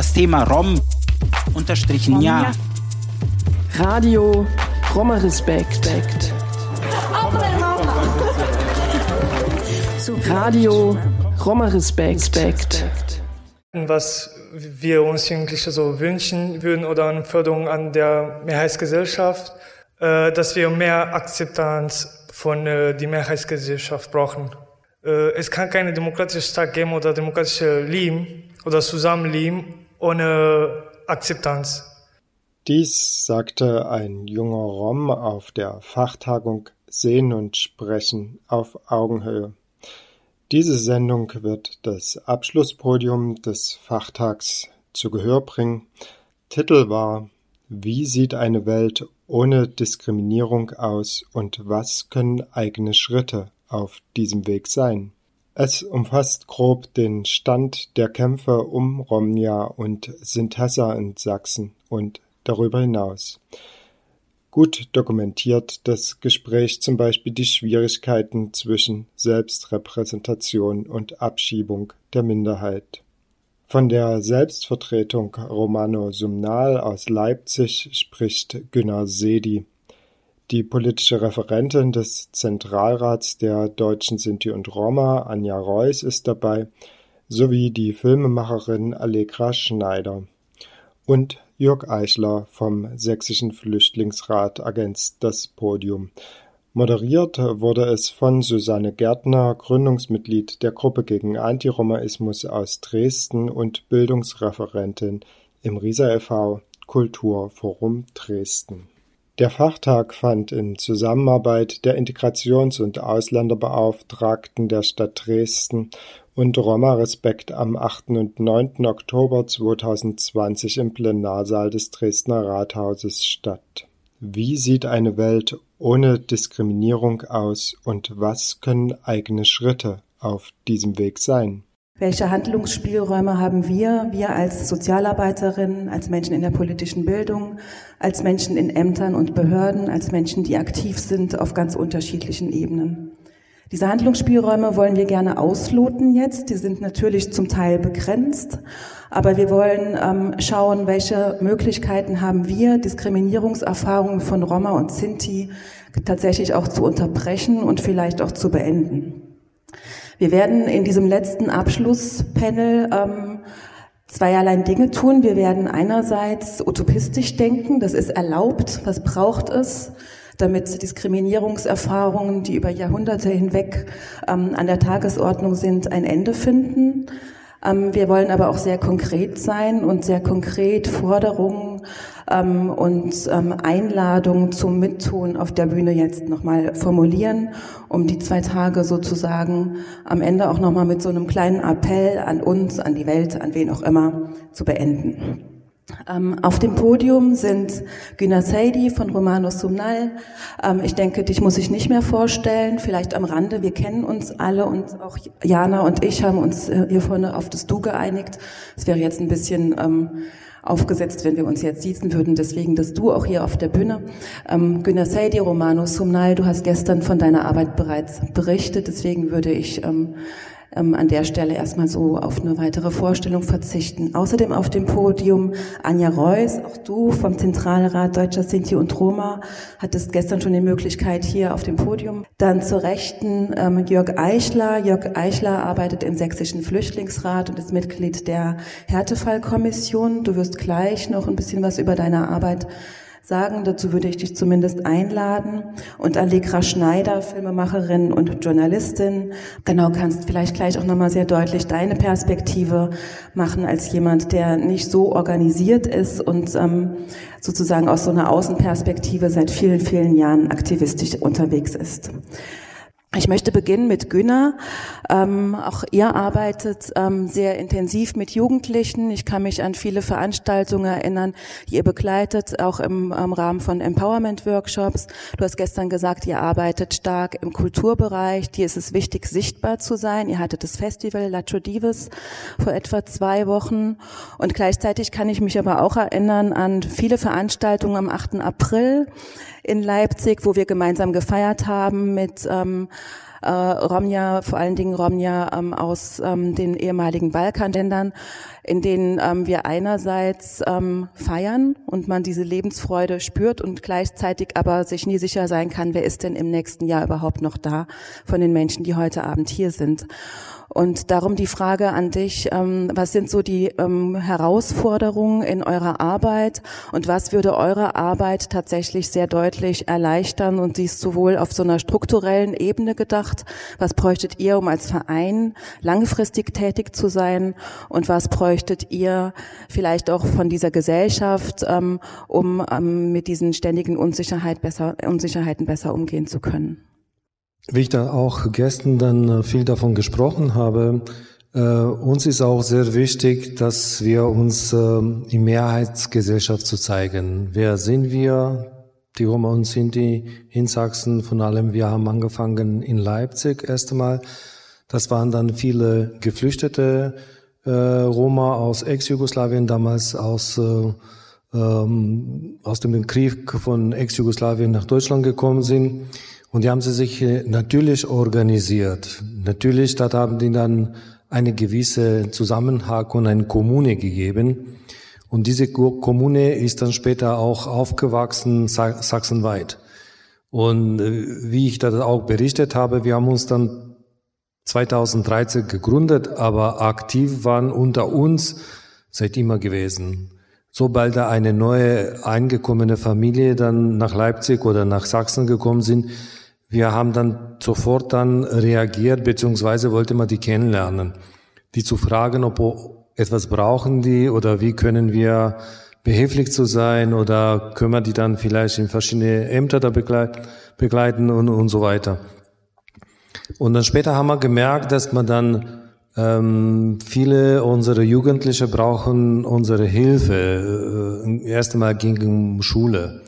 das Thema Rom unterstrichen ja. Radio Roma Respekt. Radio Roma Respekt. Was wir uns Jugendliche so wünschen würden oder eine Förderung an der Mehrheitsgesellschaft, äh, dass wir mehr Akzeptanz von äh, der Mehrheitsgesellschaft brauchen. Äh, es kann keine demokratische Staat geben oder demokratische Leben oder Zusammenleben ohne Akzeptanz. Dies sagte ein junger Rom auf der Fachtagung Sehen und Sprechen auf Augenhöhe. Diese Sendung wird das Abschlusspodium des Fachtags zu Gehör bringen. Titel war Wie sieht eine Welt ohne Diskriminierung aus und was können eigene Schritte auf diesem Weg sein? Es umfasst grob den Stand der Kämpfe um Romnia und Sintessa in Sachsen und darüber hinaus. Gut dokumentiert das Gespräch zum Beispiel die Schwierigkeiten zwischen Selbstrepräsentation und Abschiebung der Minderheit. Von der Selbstvertretung Romano Sumnal aus Leipzig spricht Günnar Sedi. Die politische Referentin des Zentralrats der Deutschen Sinti und Roma, Anja Reuss, ist dabei, sowie die Filmemacherin Allegra Schneider. Und Jörg Eichler vom Sächsischen Flüchtlingsrat ergänzt das Podium. Moderiert wurde es von Susanne Gärtner, Gründungsmitglied der Gruppe gegen Antiromaismus aus Dresden und Bildungsreferentin im Riesa e.V. Kulturforum Dresden. Der Fachtag fand in Zusammenarbeit der Integrations- und Ausländerbeauftragten der Stadt Dresden und Roma Respekt am 8. und 9. Oktober 2020 im Plenarsaal des Dresdner Rathauses statt. Wie sieht eine Welt ohne Diskriminierung aus und was können eigene Schritte auf diesem Weg sein? Welche Handlungsspielräume haben wir, wir als Sozialarbeiterinnen, als Menschen in der politischen Bildung, als Menschen in Ämtern und Behörden, als Menschen, die aktiv sind auf ganz unterschiedlichen Ebenen? Diese Handlungsspielräume wollen wir gerne ausloten jetzt. Die sind natürlich zum Teil begrenzt, aber wir wollen ähm, schauen, welche Möglichkeiten haben wir, Diskriminierungserfahrungen von Roma und Sinti tatsächlich auch zu unterbrechen und vielleicht auch zu beenden. Wir werden in diesem letzten Abschlusspanel ähm, zweierlei Dinge tun. Wir werden einerseits utopistisch denken, das ist erlaubt, was braucht es? damit Diskriminierungserfahrungen, die über Jahrhunderte hinweg ähm, an der Tagesordnung sind, ein Ende finden. Ähm, wir wollen aber auch sehr konkret sein und sehr konkret Forderungen ähm, und ähm, Einladungen zum Mittun auf der Bühne jetzt nochmal formulieren, um die zwei Tage sozusagen am Ende auch nochmal mit so einem kleinen Appell an uns, an die Welt, an wen auch immer zu beenden. Ähm, auf dem Podium sind Güner Seidi von Romano Sumnal. Ähm, ich denke, dich muss ich nicht mehr vorstellen. Vielleicht am Rande. Wir kennen uns alle und auch Jana und ich haben uns äh, hier vorne auf das Du geeinigt. Es wäre jetzt ein bisschen ähm, aufgesetzt, wenn wir uns jetzt sitzen würden. Deswegen das Du auch hier auf der Bühne. Ähm, Güner Seidi, Romano Sumnal, du hast gestern von deiner Arbeit bereits berichtet. Deswegen würde ich ähm, ähm, an der Stelle erstmal so auf eine weitere Vorstellung verzichten. Außerdem auf dem Podium Anja Reuss, auch du vom Zentralrat Deutscher Sinti und Roma, hattest gestern schon die Möglichkeit hier auf dem Podium. Dann zur Rechten ähm, Jörg Eichler. Jörg Eichler arbeitet im Sächsischen Flüchtlingsrat und ist Mitglied der Härtefallkommission. Du wirst gleich noch ein bisschen was über deine Arbeit sagen. Dazu würde ich dich zumindest einladen. Und Allegra Schneider, Filmemacherin und Journalistin. Genau, kannst vielleicht gleich auch nochmal sehr deutlich deine Perspektive machen als jemand, der nicht so organisiert ist und ähm, sozusagen aus so einer Außenperspektive seit vielen, vielen Jahren aktivistisch unterwegs ist. Ich möchte beginnen mit Günner. Ähm, auch ihr arbeitet ähm, sehr intensiv mit Jugendlichen. Ich kann mich an viele Veranstaltungen erinnern, die ihr begleitet, auch im, im Rahmen von Empowerment-Workshops. Du hast gestern gesagt, ihr arbeitet stark im Kulturbereich. Dir ist es wichtig, sichtbar zu sein. Ihr hattet das Festival Lacho Divis vor etwa zwei Wochen. Und gleichzeitig kann ich mich aber auch erinnern an viele Veranstaltungen am 8. April in Leipzig, wo wir gemeinsam gefeiert haben mit ähm, äh, Romja, vor allen Dingen Romja ähm, aus ähm, den ehemaligen Balkanländern, in denen ähm, wir einerseits ähm, feiern und man diese Lebensfreude spürt und gleichzeitig aber sich nie sicher sein kann, wer ist denn im nächsten Jahr überhaupt noch da von den Menschen, die heute Abend hier sind. Und darum die Frage an dich, ähm, was sind so die ähm, Herausforderungen in eurer Arbeit? Und was würde eure Arbeit tatsächlich sehr deutlich erleichtern? Und sie ist sowohl auf so einer strukturellen Ebene gedacht, was bräuchtet ihr, um als Verein langfristig tätig zu sein? Und was bräuchtet ihr vielleicht auch von dieser Gesellschaft, ähm, um mit diesen ständigen Unsicherheit besser, Unsicherheiten besser umgehen zu können? Wie ich da auch gestern dann äh, viel davon gesprochen habe, äh, uns ist auch sehr wichtig, dass wir uns äh, in Mehrheitsgesellschaft zu zeigen. Wer sind wir? Die Roma und Sinti in Sachsen, von allem, wir haben angefangen in Leipzig erst einmal. Das waren dann viele Geflüchtete äh, Roma aus Ex-Jugoslawien, damals aus, äh, ähm, aus dem Krieg von Ex-Jugoslawien nach Deutschland gekommen sind. Und die haben sie sich äh, natürlich organisiert. Natürlich, da haben die dann eine gewisse Zusammenhang und eine Kommune gegeben. Und diese Kommune ist dann später auch aufgewachsen sachsenweit. Und äh, wie ich das auch berichtet habe, wir haben uns dann 2013 gegründet, aber aktiv waren unter uns seit immer gewesen. Sobald da eine neue eingekommene Familie dann nach Leipzig oder nach Sachsen gekommen sind, wir haben dann sofort dann reagiert, beziehungsweise wollte man die kennenlernen, die zu fragen, ob etwas brauchen die oder wie können wir behilflich zu sein oder können wir die dann vielleicht in verschiedene Ämter da begleiten und, und so weiter. Und dann später haben wir gemerkt, dass man dann ähm, viele unserer Jugendliche brauchen unsere Hilfe. Äh, erst einmal ging es um Schule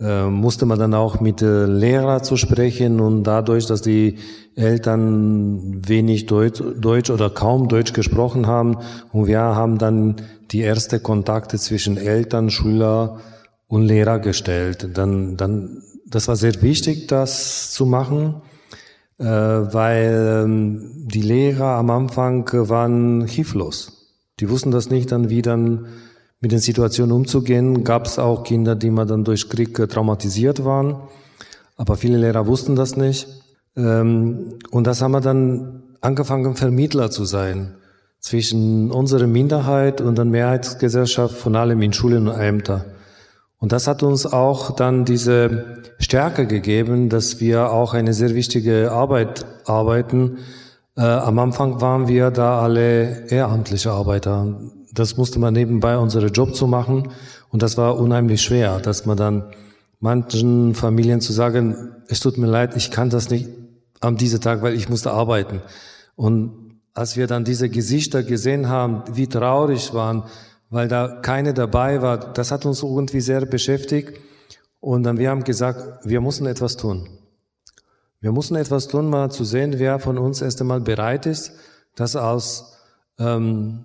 musste man dann auch mit äh, Lehrer zu sprechen und dadurch, dass die Eltern wenig Deutsch, Deutsch oder kaum Deutsch gesprochen haben und wir haben dann die erste Kontakte zwischen Eltern, Schüler und Lehrer gestellt. Dann, dann, das war sehr wichtig, das zu machen, äh, weil ähm, die Lehrer am Anfang waren hilflos. Die wussten das nicht dann, wie dann mit den Situationen umzugehen. Gab es auch Kinder, die mal dann durch Krieg traumatisiert waren, aber viele Lehrer wussten das nicht. Ähm, und das haben wir dann angefangen, Vermittler zu sein zwischen unserer Minderheit und der Mehrheitsgesellschaft, von allem in Schulen und Ämter. Und das hat uns auch dann diese Stärke gegeben, dass wir auch eine sehr wichtige Arbeit arbeiten. Äh, am Anfang waren wir da alle ehrenamtliche Arbeiter. Das musste man nebenbei unsere Job zu machen und das war unheimlich schwer, dass man dann manchen Familien zu sagen, es tut mir leid, ich kann das nicht am diesem Tag, weil ich musste arbeiten. Und als wir dann diese Gesichter gesehen haben, wie traurig waren, weil da keine dabei war, das hat uns irgendwie sehr beschäftigt. Und dann wir haben gesagt, wir müssen etwas tun. Wir müssen etwas tun, mal zu sehen, wer von uns erst einmal bereit ist, das aus ähm,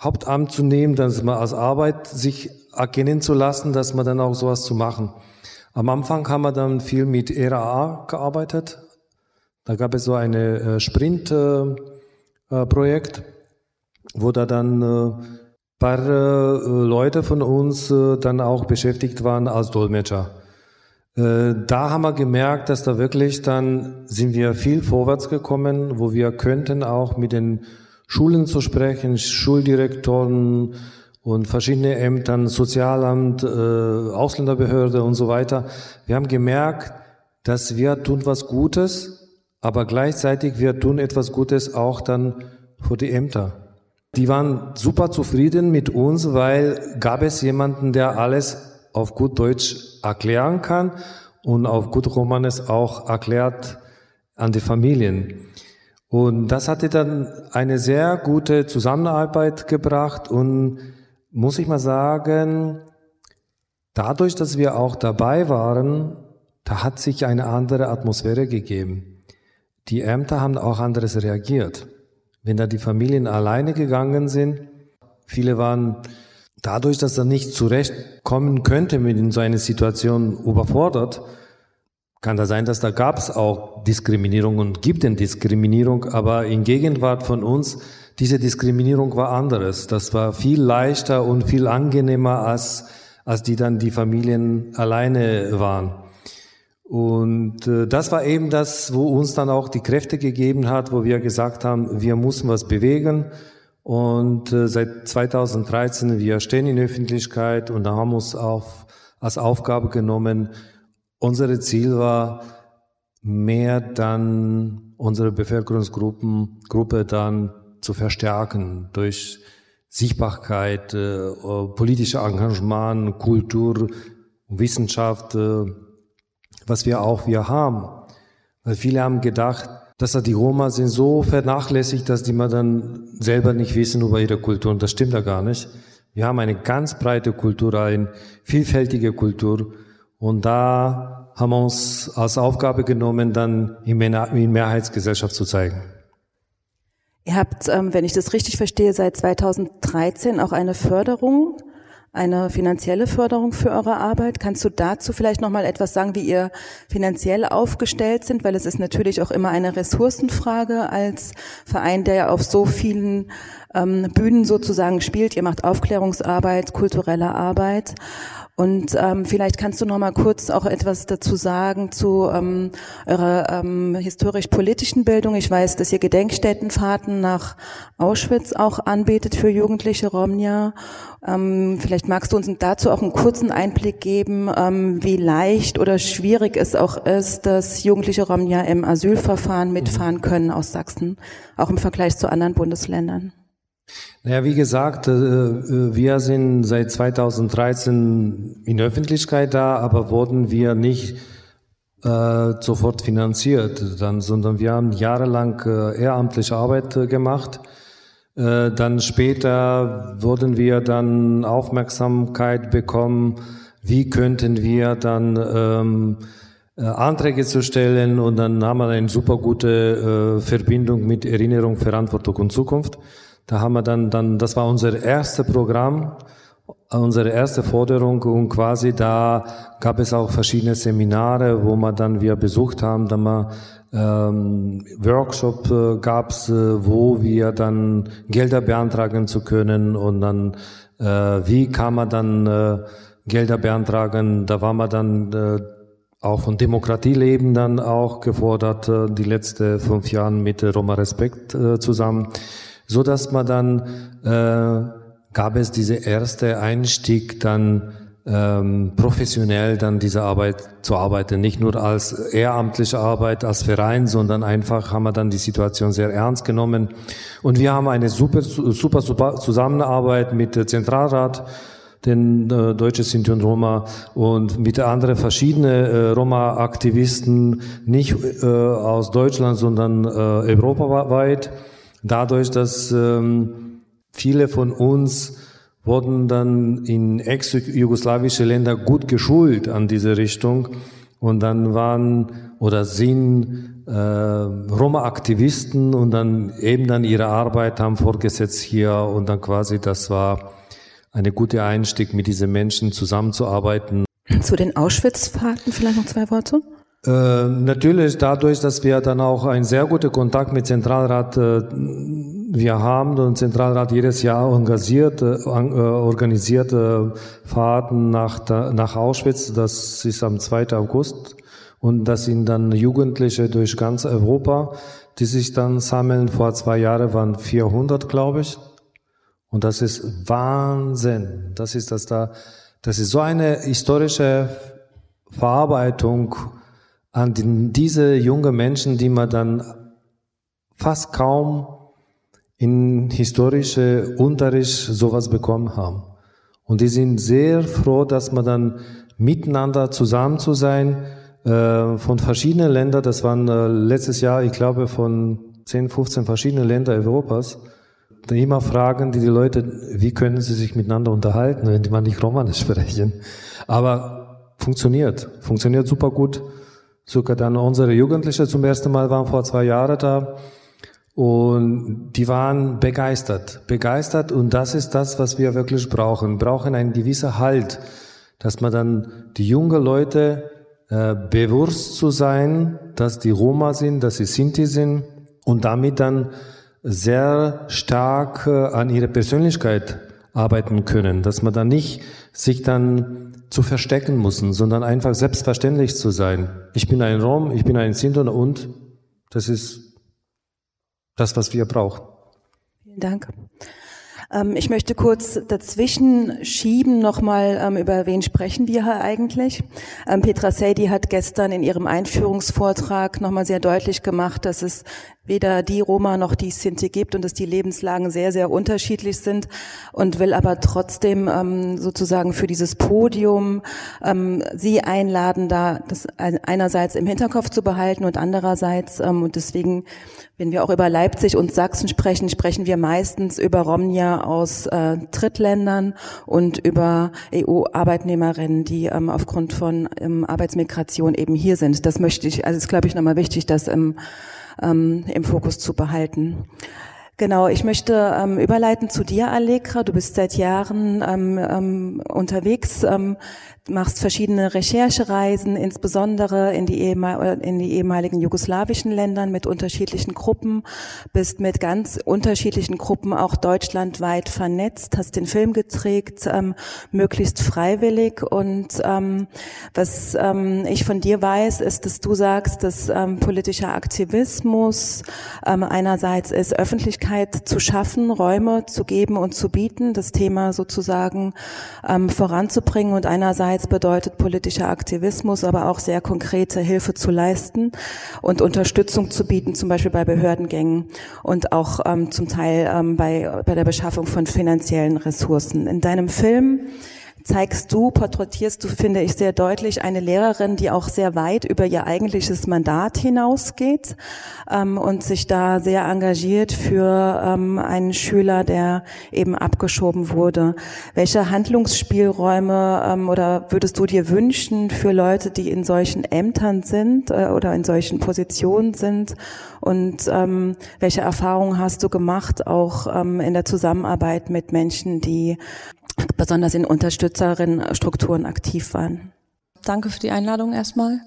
Hauptamt zu nehmen, dass man als Arbeit sich erkennen zu lassen, dass man dann auch sowas zu machen. Am Anfang haben wir dann viel mit RAA gearbeitet. Da gab es so eine äh, Sprint-Projekt, äh, wo da dann äh, paar äh, Leute von uns äh, dann auch beschäftigt waren als Dolmetscher. Äh, da haben wir gemerkt, dass da wirklich dann sind wir viel vorwärts gekommen, wo wir könnten auch mit den Schulen zu sprechen, Schuldirektoren und verschiedene Ämtern, Sozialamt, äh, Ausländerbehörde und so weiter. Wir haben gemerkt, dass wir tun was Gutes, aber gleichzeitig wir tun etwas Gutes auch dann für die Ämter. Die waren super zufrieden mit uns, weil gab es jemanden, der alles auf gut Deutsch erklären kann und auf gut Romanes auch erklärt an die Familien. Und das hatte dann eine sehr gute Zusammenarbeit gebracht und muss ich mal sagen, dadurch, dass wir auch dabei waren, da hat sich eine andere Atmosphäre gegeben. Die Ämter haben auch anderes reagiert. Wenn da die Familien alleine gegangen sind, viele waren dadurch, dass er nicht zurechtkommen könnte mit in so einer Situation überfordert, kann da sein, dass da gab es auch Diskriminierung und gibt es Diskriminierung, aber in Gegenwart von uns, diese Diskriminierung war anderes. Das war viel leichter und viel angenehmer, als, als die dann die Familien alleine waren. Und äh, das war eben das, wo uns dann auch die Kräfte gegeben hat, wo wir gesagt haben, wir müssen was bewegen. Und äh, seit 2013, wir stehen in Öffentlichkeit und da haben wir uns auf, als Aufgabe genommen, unser Ziel war, mehr dann unsere Bevölkerungsgruppen, Gruppe dann zu verstärken durch Sichtbarkeit, äh, politische Engagement, Kultur, Wissenschaft, äh, was wir auch wir haben. Weil viele haben gedacht, dass die Roma sind so vernachlässigt, dass die mal dann selber nicht wissen über ihre Kultur. Und das stimmt ja gar nicht. Wir haben eine ganz breite Kultur, eine vielfältige Kultur. Und da haben wir uns als Aufgabe genommen, dann in Mehrheitsgesellschaft zu zeigen. Ihr habt, ähm, wenn ich das richtig verstehe, seit 2013 auch eine Förderung eine finanzielle Förderung für eure Arbeit. Kannst du dazu vielleicht noch mal etwas sagen, wie ihr finanziell aufgestellt sind? Weil es ist natürlich auch immer eine Ressourcenfrage als Verein, der ja auf so vielen ähm, Bühnen sozusagen spielt. Ihr macht Aufklärungsarbeit, kulturelle Arbeit. Und ähm, vielleicht kannst du noch mal kurz auch etwas dazu sagen zu ähm, eurer ähm, historisch-politischen Bildung. Ich weiß, dass ihr Gedenkstättenfahrten nach Auschwitz auch anbietet für jugendliche Romnia. Ähm, vielleicht magst du uns dazu auch einen kurzen Einblick geben, ähm, wie leicht oder schwierig es auch ist, dass jugendliche Romnia im Asylverfahren mitfahren können aus Sachsen, auch im Vergleich zu anderen Bundesländern. Naja, wie gesagt, äh, äh, wir sind seit 2013 in Öffentlichkeit da, aber wurden wir nicht äh, sofort finanziert, dann, sondern wir haben jahrelang ehrenamtliche Arbeit gemacht. Dann später wurden wir dann Aufmerksamkeit bekommen, wie könnten wir dann ähm, Anträge zu stellen und dann haben wir eine super gute Verbindung mit Erinnerung, Verantwortung und Zukunft. Da haben wir dann, dann, das war unser erstes Programm, unsere erste Forderung und quasi da gab es auch verschiedene Seminare, wo wir dann wir besucht haben, dann mal ähm, Workshop äh, gab's, äh, wo wir dann Gelder beantragen zu können und dann äh, wie kann man dann äh, Gelder beantragen? Da war man dann äh, auch von Demokratie leben dann auch gefordert, äh, die letzten fünf Jahre mit Roma Respekt äh, zusammen so dass man dann äh, gab es diese erste Einstieg dann ähm, professionell dann diese Arbeit zu arbeiten, nicht nur als ehrenamtliche Arbeit, als Verein, sondern einfach haben wir dann die Situation sehr ernst genommen. Und wir haben eine super, super, super Zusammenarbeit mit Zentralrat, den äh, Deutsche Sinti und Roma und mit anderen verschiedenen äh, Roma-Aktivisten, nicht äh, aus Deutschland, sondern äh, europaweit. Dadurch, dass ähm, viele von uns wurden dann in ex-jugoslawische Länder gut geschult an diese Richtung und dann waren oder sind äh, Roma-Aktivisten und dann eben dann ihre Arbeit haben fortgesetzt hier und dann quasi das war eine gute Einstieg, mit diesen Menschen zusammenzuarbeiten. Zu den Auschwitz-Fahrten vielleicht noch zwei Worte? Äh, natürlich dadurch, dass wir dann auch einen sehr guten Kontakt mit Zentralrat äh, wir haben und Zentralrat jedes Jahr organisiert, äh, äh organisiert äh, Fahrten nach, nach Auschwitz. Das ist am 2. August. Und das sind dann Jugendliche durch ganz Europa, die sich dann sammeln. Vor zwei Jahren waren 400, glaube ich. Und das ist Wahnsinn. Das ist das da, das ist so eine historische Verarbeitung an die, diese jungen Menschen, die man dann fast kaum in historische Unterricht sowas bekommen haben. Und die sind sehr froh, dass man dann miteinander zusammen zu sein, äh, von verschiedenen Ländern, das waren äh, letztes Jahr, ich glaube, von 10, 15 verschiedenen Ländern Europas, da immer fragen die, die Leute, wie können sie sich miteinander unterhalten, wenn die man nicht Romanisch sprechen. Aber funktioniert, funktioniert super gut sogar dann unsere Jugendliche zum ersten Mal waren vor zwei Jahren da und die waren begeistert, begeistert und das ist das, was wir wirklich brauchen. Brauchen einen gewissen Halt, dass man dann die jungen Leute äh, bewusst zu sein, dass die Roma sind, dass sie Sinti sind und damit dann sehr stark äh, an ihrer Persönlichkeit arbeiten können, dass man dann nicht sich dann zu verstecken muss, sondern einfach selbstverständlich zu sein. Ich bin ein Rom, ich bin ein Sinti und das ist das, was wir brauchen. Vielen Dank. Ähm, ich möchte kurz dazwischen schieben nochmal, ähm, über wen sprechen wir hier eigentlich. Ähm, Petra Seydi hat gestern in ihrem Einführungsvortrag nochmal sehr deutlich gemacht, dass es weder die Roma noch die Sinti gibt und dass die Lebenslagen sehr, sehr unterschiedlich sind und will aber trotzdem ähm, sozusagen für dieses Podium ähm, Sie einladen, da das einerseits im Hinterkopf zu behalten und andererseits, ähm, und deswegen wenn wir auch über Leipzig und Sachsen sprechen, sprechen wir meistens über Romnia aus äh, Drittländern und über EU-Arbeitnehmerinnen, die ähm, aufgrund von ähm, Arbeitsmigration eben hier sind. Das möchte ich, also ist glaube ich nochmal wichtig, das im, ähm, im Fokus zu behalten. Genau, ich möchte ähm, überleiten zu dir, Allegra. Du bist seit Jahren ähm, ähm, unterwegs ähm, machst verschiedene Recherchereisen, insbesondere in die, in die ehemaligen jugoslawischen Ländern mit unterschiedlichen Gruppen, bist mit ganz unterschiedlichen Gruppen auch deutschlandweit vernetzt, hast den Film geträgt, ähm, möglichst freiwillig. Und ähm, was ähm, ich von dir weiß, ist, dass du sagst, dass ähm, politischer Aktivismus ähm, einerseits ist, Öffentlichkeit zu schaffen, Räume zu geben und zu bieten, das Thema sozusagen ähm, voranzubringen und einerseits Einerseits bedeutet politischer Aktivismus, aber auch sehr konkrete Hilfe zu leisten und Unterstützung zu bieten, zum Beispiel bei Behördengängen und auch ähm, zum Teil ähm, bei, bei der Beschaffung von finanziellen Ressourcen. In deinem Film zeigst du, porträtierst du, finde ich, sehr deutlich eine Lehrerin, die auch sehr weit über ihr eigentliches Mandat hinausgeht ähm, und sich da sehr engagiert für ähm, einen Schüler, der eben abgeschoben wurde. Welche Handlungsspielräume ähm, oder würdest du dir wünschen für Leute, die in solchen Ämtern sind äh, oder in solchen Positionen sind? Und ähm, welche Erfahrungen hast du gemacht, auch ähm, in der Zusammenarbeit mit Menschen, die besonders in Unterstützerinnenstrukturen aktiv waren. Danke für die Einladung erstmal.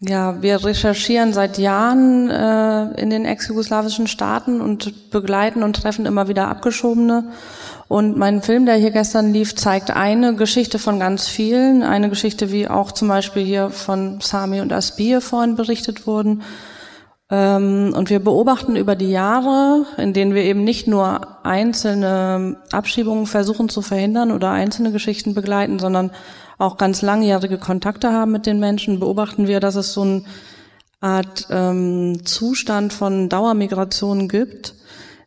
Ja, wir recherchieren seit Jahren äh, in den ex-jugoslawischen Staaten und begleiten und treffen immer wieder Abgeschobene. Und mein Film, der hier gestern lief, zeigt eine Geschichte von ganz vielen. Eine Geschichte, wie auch zum Beispiel hier von Sami und Asbir vorhin berichtet wurden. Ähm, und wir beobachten über die Jahre, in denen wir eben nicht nur einzelne Abschiebungen versuchen zu verhindern oder einzelne Geschichten begleiten, sondern auch ganz langjährige Kontakte haben mit den Menschen, beobachten wir, dass es so eine Art ähm, Zustand von Dauermigration gibt,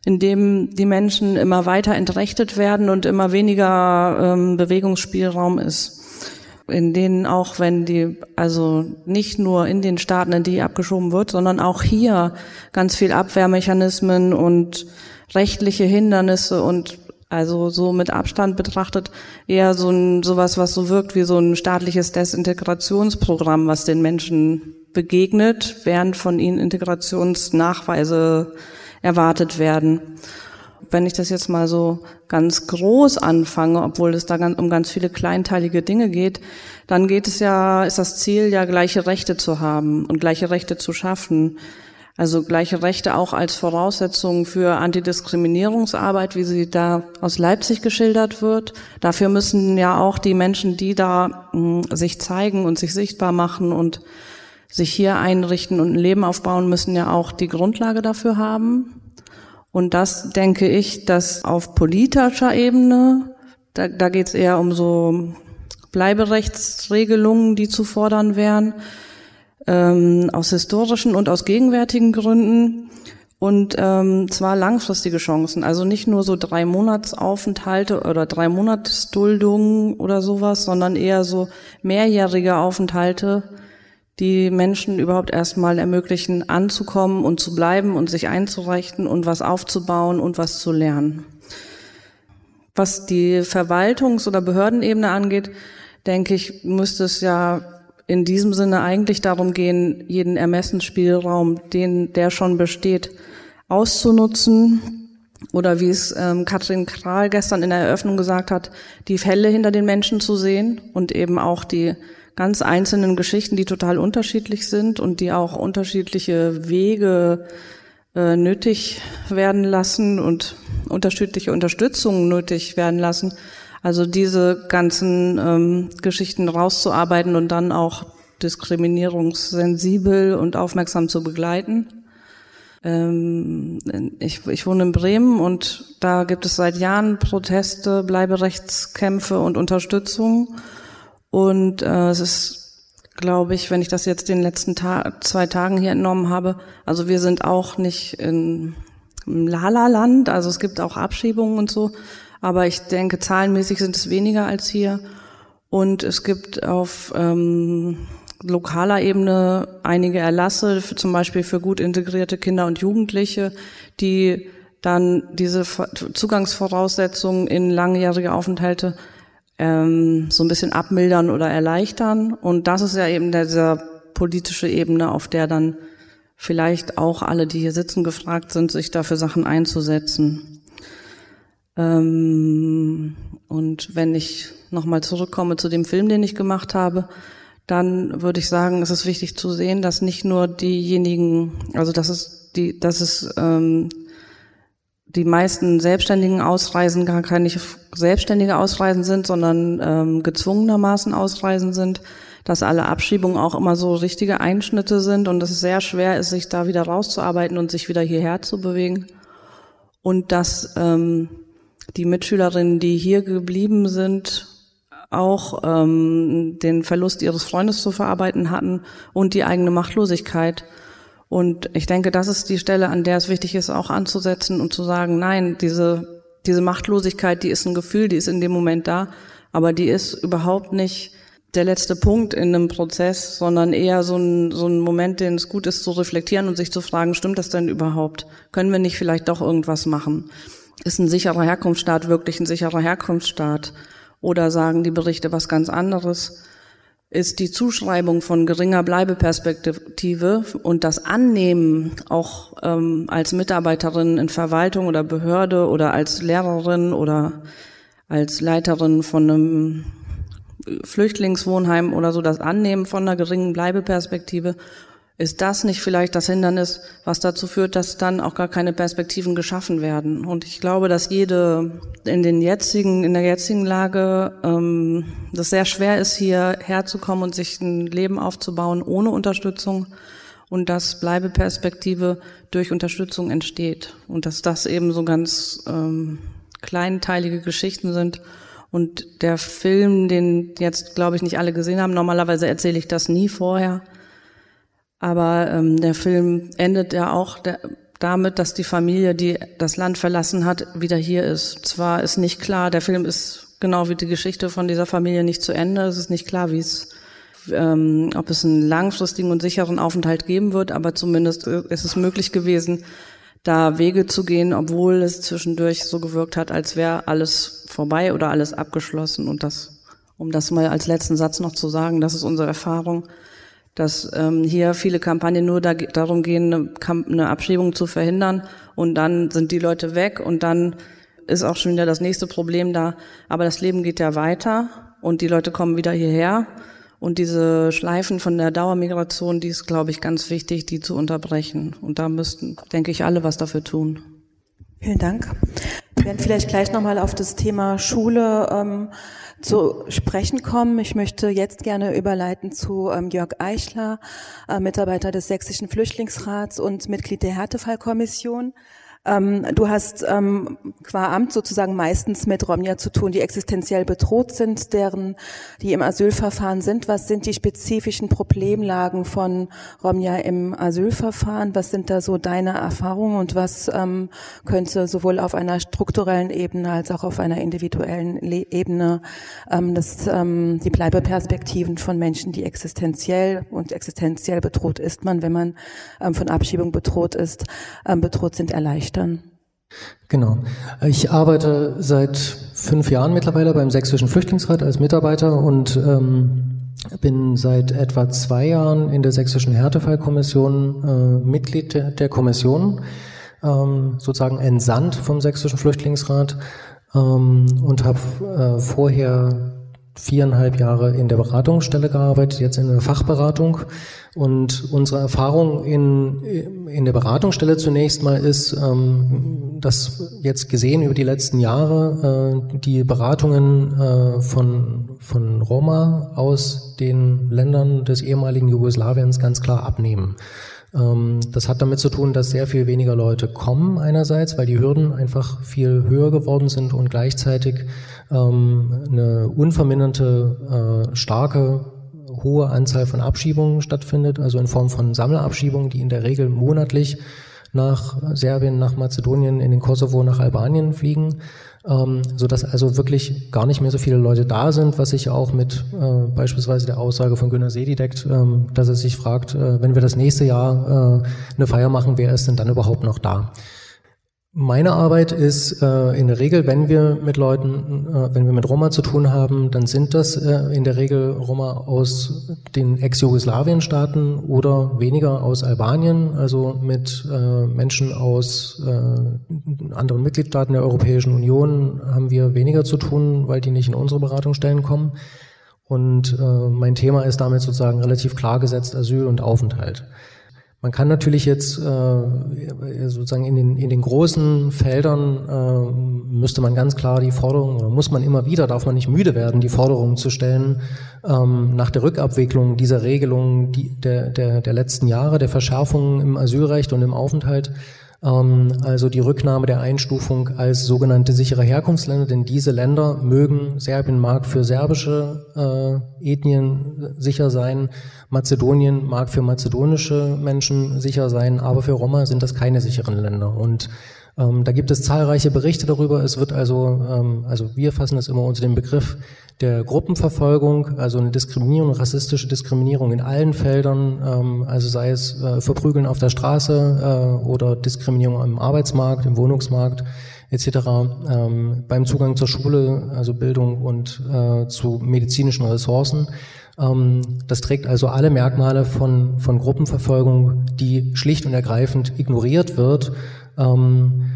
in dem die Menschen immer weiter entrechtet werden und immer weniger ähm, Bewegungsspielraum ist in denen auch wenn die, also nicht nur in den Staaten, in die abgeschoben wird, sondern auch hier ganz viel Abwehrmechanismen und rechtliche Hindernisse und also so mit Abstand betrachtet eher so ein sowas, was so wirkt wie so ein staatliches Desintegrationsprogramm, was den Menschen begegnet, während von ihnen Integrationsnachweise erwartet werden wenn ich das jetzt mal so ganz groß anfange, obwohl es da um ganz viele kleinteilige Dinge geht, dann geht es ja, ist das Ziel ja gleiche Rechte zu haben und gleiche Rechte zu schaffen. Also gleiche Rechte auch als Voraussetzung für Antidiskriminierungsarbeit, wie sie da aus Leipzig geschildert wird. Dafür müssen ja auch die Menschen, die da mh, hm, sich zeigen und sich sichtbar machen und sich hier einrichten und ein Leben aufbauen, müssen ja auch die Grundlage dafür haben. Und das denke ich, dass auf politischer Ebene, da, da geht es eher um so Bleiberechtsregelungen, die zu fordern wären, ähm, aus historischen und aus gegenwärtigen Gründen. Und ähm, zwar langfristige Chancen, also nicht nur so drei Monatsaufenthalte oder drei Monatsduldungen oder sowas, sondern eher so mehrjährige Aufenthalte, die Menschen überhaupt erstmal ermöglichen, anzukommen und zu bleiben und sich einzurichten und was aufzubauen und was zu lernen. Was die Verwaltungs- oder Behördenebene angeht, denke ich, müsste es ja in diesem Sinne eigentlich darum gehen, jeden Ermessensspielraum, den der schon besteht, auszunutzen. Oder wie es ähm, Katrin Kral gestern in der Eröffnung gesagt hat, die Fälle hinter den Menschen zu sehen und eben auch die ganz einzelnen Geschichten, die total unterschiedlich sind und die auch unterschiedliche Wege äh, nötig werden lassen und unterschiedliche Unterstützung nötig werden lassen. Also diese ganzen ähm, Geschichten rauszuarbeiten und dann auch diskriminierungssensibel und aufmerksam zu begleiten. Ähm, ich, ich wohne in Bremen und da gibt es seit Jahren Proteste, Bleiberechtskämpfe und Unterstützung. Und äh, es ist, glaube ich, wenn ich das jetzt den letzten Ta zwei Tagen hier entnommen habe, also wir sind auch nicht in, im Lala-Land, also es gibt auch Abschiebungen und so, aber ich denke, zahlenmäßig sind es weniger als hier. Und es gibt auf ähm, lokaler Ebene einige Erlasse, für, zum Beispiel für gut integrierte Kinder und Jugendliche, die dann diese Zugangsvoraussetzungen in langjährige Aufenthalte ähm, so ein bisschen abmildern oder erleichtern. Und das ist ja eben dieser politische Ebene, auf der dann vielleicht auch alle, die hier sitzen, gefragt sind, sich dafür Sachen einzusetzen. Ähm, und wenn ich nochmal zurückkomme zu dem Film, den ich gemacht habe, dann würde ich sagen, es ist wichtig zu sehen, dass nicht nur diejenigen, also dass es die, dass es ähm, die meisten selbstständigen Ausreisen gar keine selbstständige Ausreisen sind, sondern ähm, gezwungenermaßen Ausreisen sind, dass alle Abschiebungen auch immer so richtige Einschnitte sind und dass es sehr schwer ist, sich da wieder rauszuarbeiten und sich wieder hierher zu bewegen. Und dass ähm, die Mitschülerinnen, die hier geblieben sind, auch ähm, den Verlust ihres Freundes zu verarbeiten hatten und die eigene Machtlosigkeit. Und ich denke, das ist die Stelle, an der es wichtig ist, auch anzusetzen und zu sagen, nein, diese, diese Machtlosigkeit, die ist ein Gefühl, die ist in dem Moment da, aber die ist überhaupt nicht der letzte Punkt in einem Prozess, sondern eher so ein, so ein Moment, den es gut ist zu reflektieren und sich zu fragen, stimmt das denn überhaupt? Können wir nicht vielleicht doch irgendwas machen? Ist ein sicherer Herkunftsstaat wirklich ein sicherer Herkunftsstaat? Oder sagen die Berichte was ganz anderes? Ist die Zuschreibung von geringer Bleibeperspektive und das Annehmen auch ähm, als Mitarbeiterin in Verwaltung oder Behörde oder als Lehrerin oder als Leiterin von einem Flüchtlingswohnheim oder so, das Annehmen von einer geringen Bleibeperspektive ist das nicht vielleicht das Hindernis, was dazu führt, dass dann auch gar keine Perspektiven geschaffen werden? Und ich glaube, dass jede in den jetzigen, in der jetzigen Lage, ähm, das sehr schwer ist, hier herzukommen und sich ein Leben aufzubauen ohne Unterstützung und dass Bleibeperspektive durch Unterstützung entsteht und dass das eben so ganz ähm, kleinteilige Geschichten sind. Und der Film, den jetzt, glaube ich, nicht alle gesehen haben, normalerweise erzähle ich das nie vorher, aber ähm, der Film endet ja auch der, damit, dass die Familie, die das Land verlassen hat, wieder hier ist. Zwar ist nicht klar, der Film ist genau wie die Geschichte von dieser Familie nicht zu Ende. Es ist nicht klar, wie es, ähm, ob es einen langfristigen und sicheren Aufenthalt geben wird, aber zumindest äh, ist es möglich gewesen, da Wege zu gehen, obwohl es zwischendurch so gewirkt hat, als wäre alles vorbei oder alles abgeschlossen. Und das, um das mal als letzten Satz noch zu sagen, das ist unsere Erfahrung dass ähm, hier viele Kampagnen nur da, darum gehen, eine, eine Abschiebung zu verhindern und dann sind die Leute weg und dann ist auch schon wieder das nächste Problem da. Aber das Leben geht ja weiter und die Leute kommen wieder hierher. Und diese Schleifen von der Dauermigration, die ist, glaube ich, ganz wichtig, die zu unterbrechen. Und da müssten, denke ich, alle was dafür tun. Vielen Dank. Werden vielleicht gleich nochmal auf das Thema Schule ähm, zu sprechen kommen. Ich möchte jetzt gerne überleiten zu ähm, Jörg Eichler, äh, Mitarbeiter des Sächsischen Flüchtlingsrats und Mitglied der Härtefallkommission. Ähm, du hast ähm, qua Amt sozusagen meistens mit Romja zu tun, die existenziell bedroht sind, deren, die im Asylverfahren sind. Was sind die spezifischen Problemlagen von Romja im Asylverfahren? Was sind da so deine Erfahrungen und was ähm, könnte sowohl auf einer strukturellen Ebene als auch auf einer individuellen Le Ebene ähm, das, ähm, die Bleibeperspektiven von Menschen, die existenziell und existenziell bedroht ist man, wenn man ähm, von Abschiebung bedroht ist, ähm, bedroht sind, erleichtern? Dann? Genau. Ich arbeite seit fünf Jahren mittlerweile beim Sächsischen Flüchtlingsrat als Mitarbeiter und ähm, bin seit etwa zwei Jahren in der Sächsischen Härtefallkommission äh, Mitglied der, der Kommission, ähm, sozusagen entsandt vom Sächsischen Flüchtlingsrat ähm, und habe äh, vorher viereinhalb Jahre in der Beratungsstelle gearbeitet, jetzt in der Fachberatung. Und unsere Erfahrung in, in der Beratungsstelle zunächst mal ist, ähm, dass jetzt gesehen über die letzten Jahre äh, die Beratungen äh, von, von Roma aus den Ländern des ehemaligen Jugoslawiens ganz klar abnehmen. Ähm, das hat damit zu tun, dass sehr viel weniger Leute kommen einerseits, weil die Hürden einfach viel höher geworden sind und gleichzeitig ähm, eine unverminderte, äh, starke, hohe Anzahl von Abschiebungen stattfindet, also in Form von Sammelabschiebungen, die in der Regel monatlich nach Serbien, nach Mazedonien, in den Kosovo, nach Albanien fliegen ähm, so dass also wirklich gar nicht mehr so viele Leute da sind, was sich auch mit äh, beispielsweise der Aussage von Günter See deckt, ähm, dass er sich fragt, äh, wenn wir das nächste Jahr äh, eine Feier machen, wer ist denn dann überhaupt noch da? Meine Arbeit ist äh, in der Regel, wenn wir mit Leuten, äh, wenn wir mit Roma zu tun haben, dann sind das äh, in der Regel Roma aus den Ex-Jugoslawien-Staaten oder weniger aus Albanien, also mit äh, Menschen aus äh, anderen Mitgliedstaaten der Europäischen Union haben wir weniger zu tun, weil die nicht in unsere Beratungsstellen kommen. Und äh, mein Thema ist damit sozusagen relativ klar gesetzt Asyl und Aufenthalt. Man kann natürlich jetzt äh, sozusagen in den, in den großen Feldern äh, müsste man ganz klar die Forderung oder muss man immer wieder, darf man nicht müde werden, die Forderung zu stellen ähm, nach der Rückabwicklung dieser Regelungen die, der, der, der letzten Jahre, der Verschärfungen im Asylrecht und im Aufenthalt also die Rücknahme der Einstufung als sogenannte sichere Herkunftsländer, denn diese Länder mögen, Serbien mag für serbische äh, Ethnien sicher sein, Mazedonien mag für mazedonische Menschen sicher sein, aber für Roma sind das keine sicheren Länder. Und ähm, da gibt es zahlreiche Berichte darüber. Es wird also, ähm, also wir fassen das immer unter dem Begriff der Gruppenverfolgung, also eine Diskriminierung, rassistische Diskriminierung in allen Feldern, ähm, also sei es äh, Verprügeln auf der Straße äh, oder Diskriminierung im Arbeitsmarkt, im Wohnungsmarkt etc. Ähm, beim Zugang zur Schule, also Bildung und äh, zu medizinischen Ressourcen. Ähm, das trägt also alle Merkmale von, von Gruppenverfolgung, die schlicht und ergreifend ignoriert wird, ähm,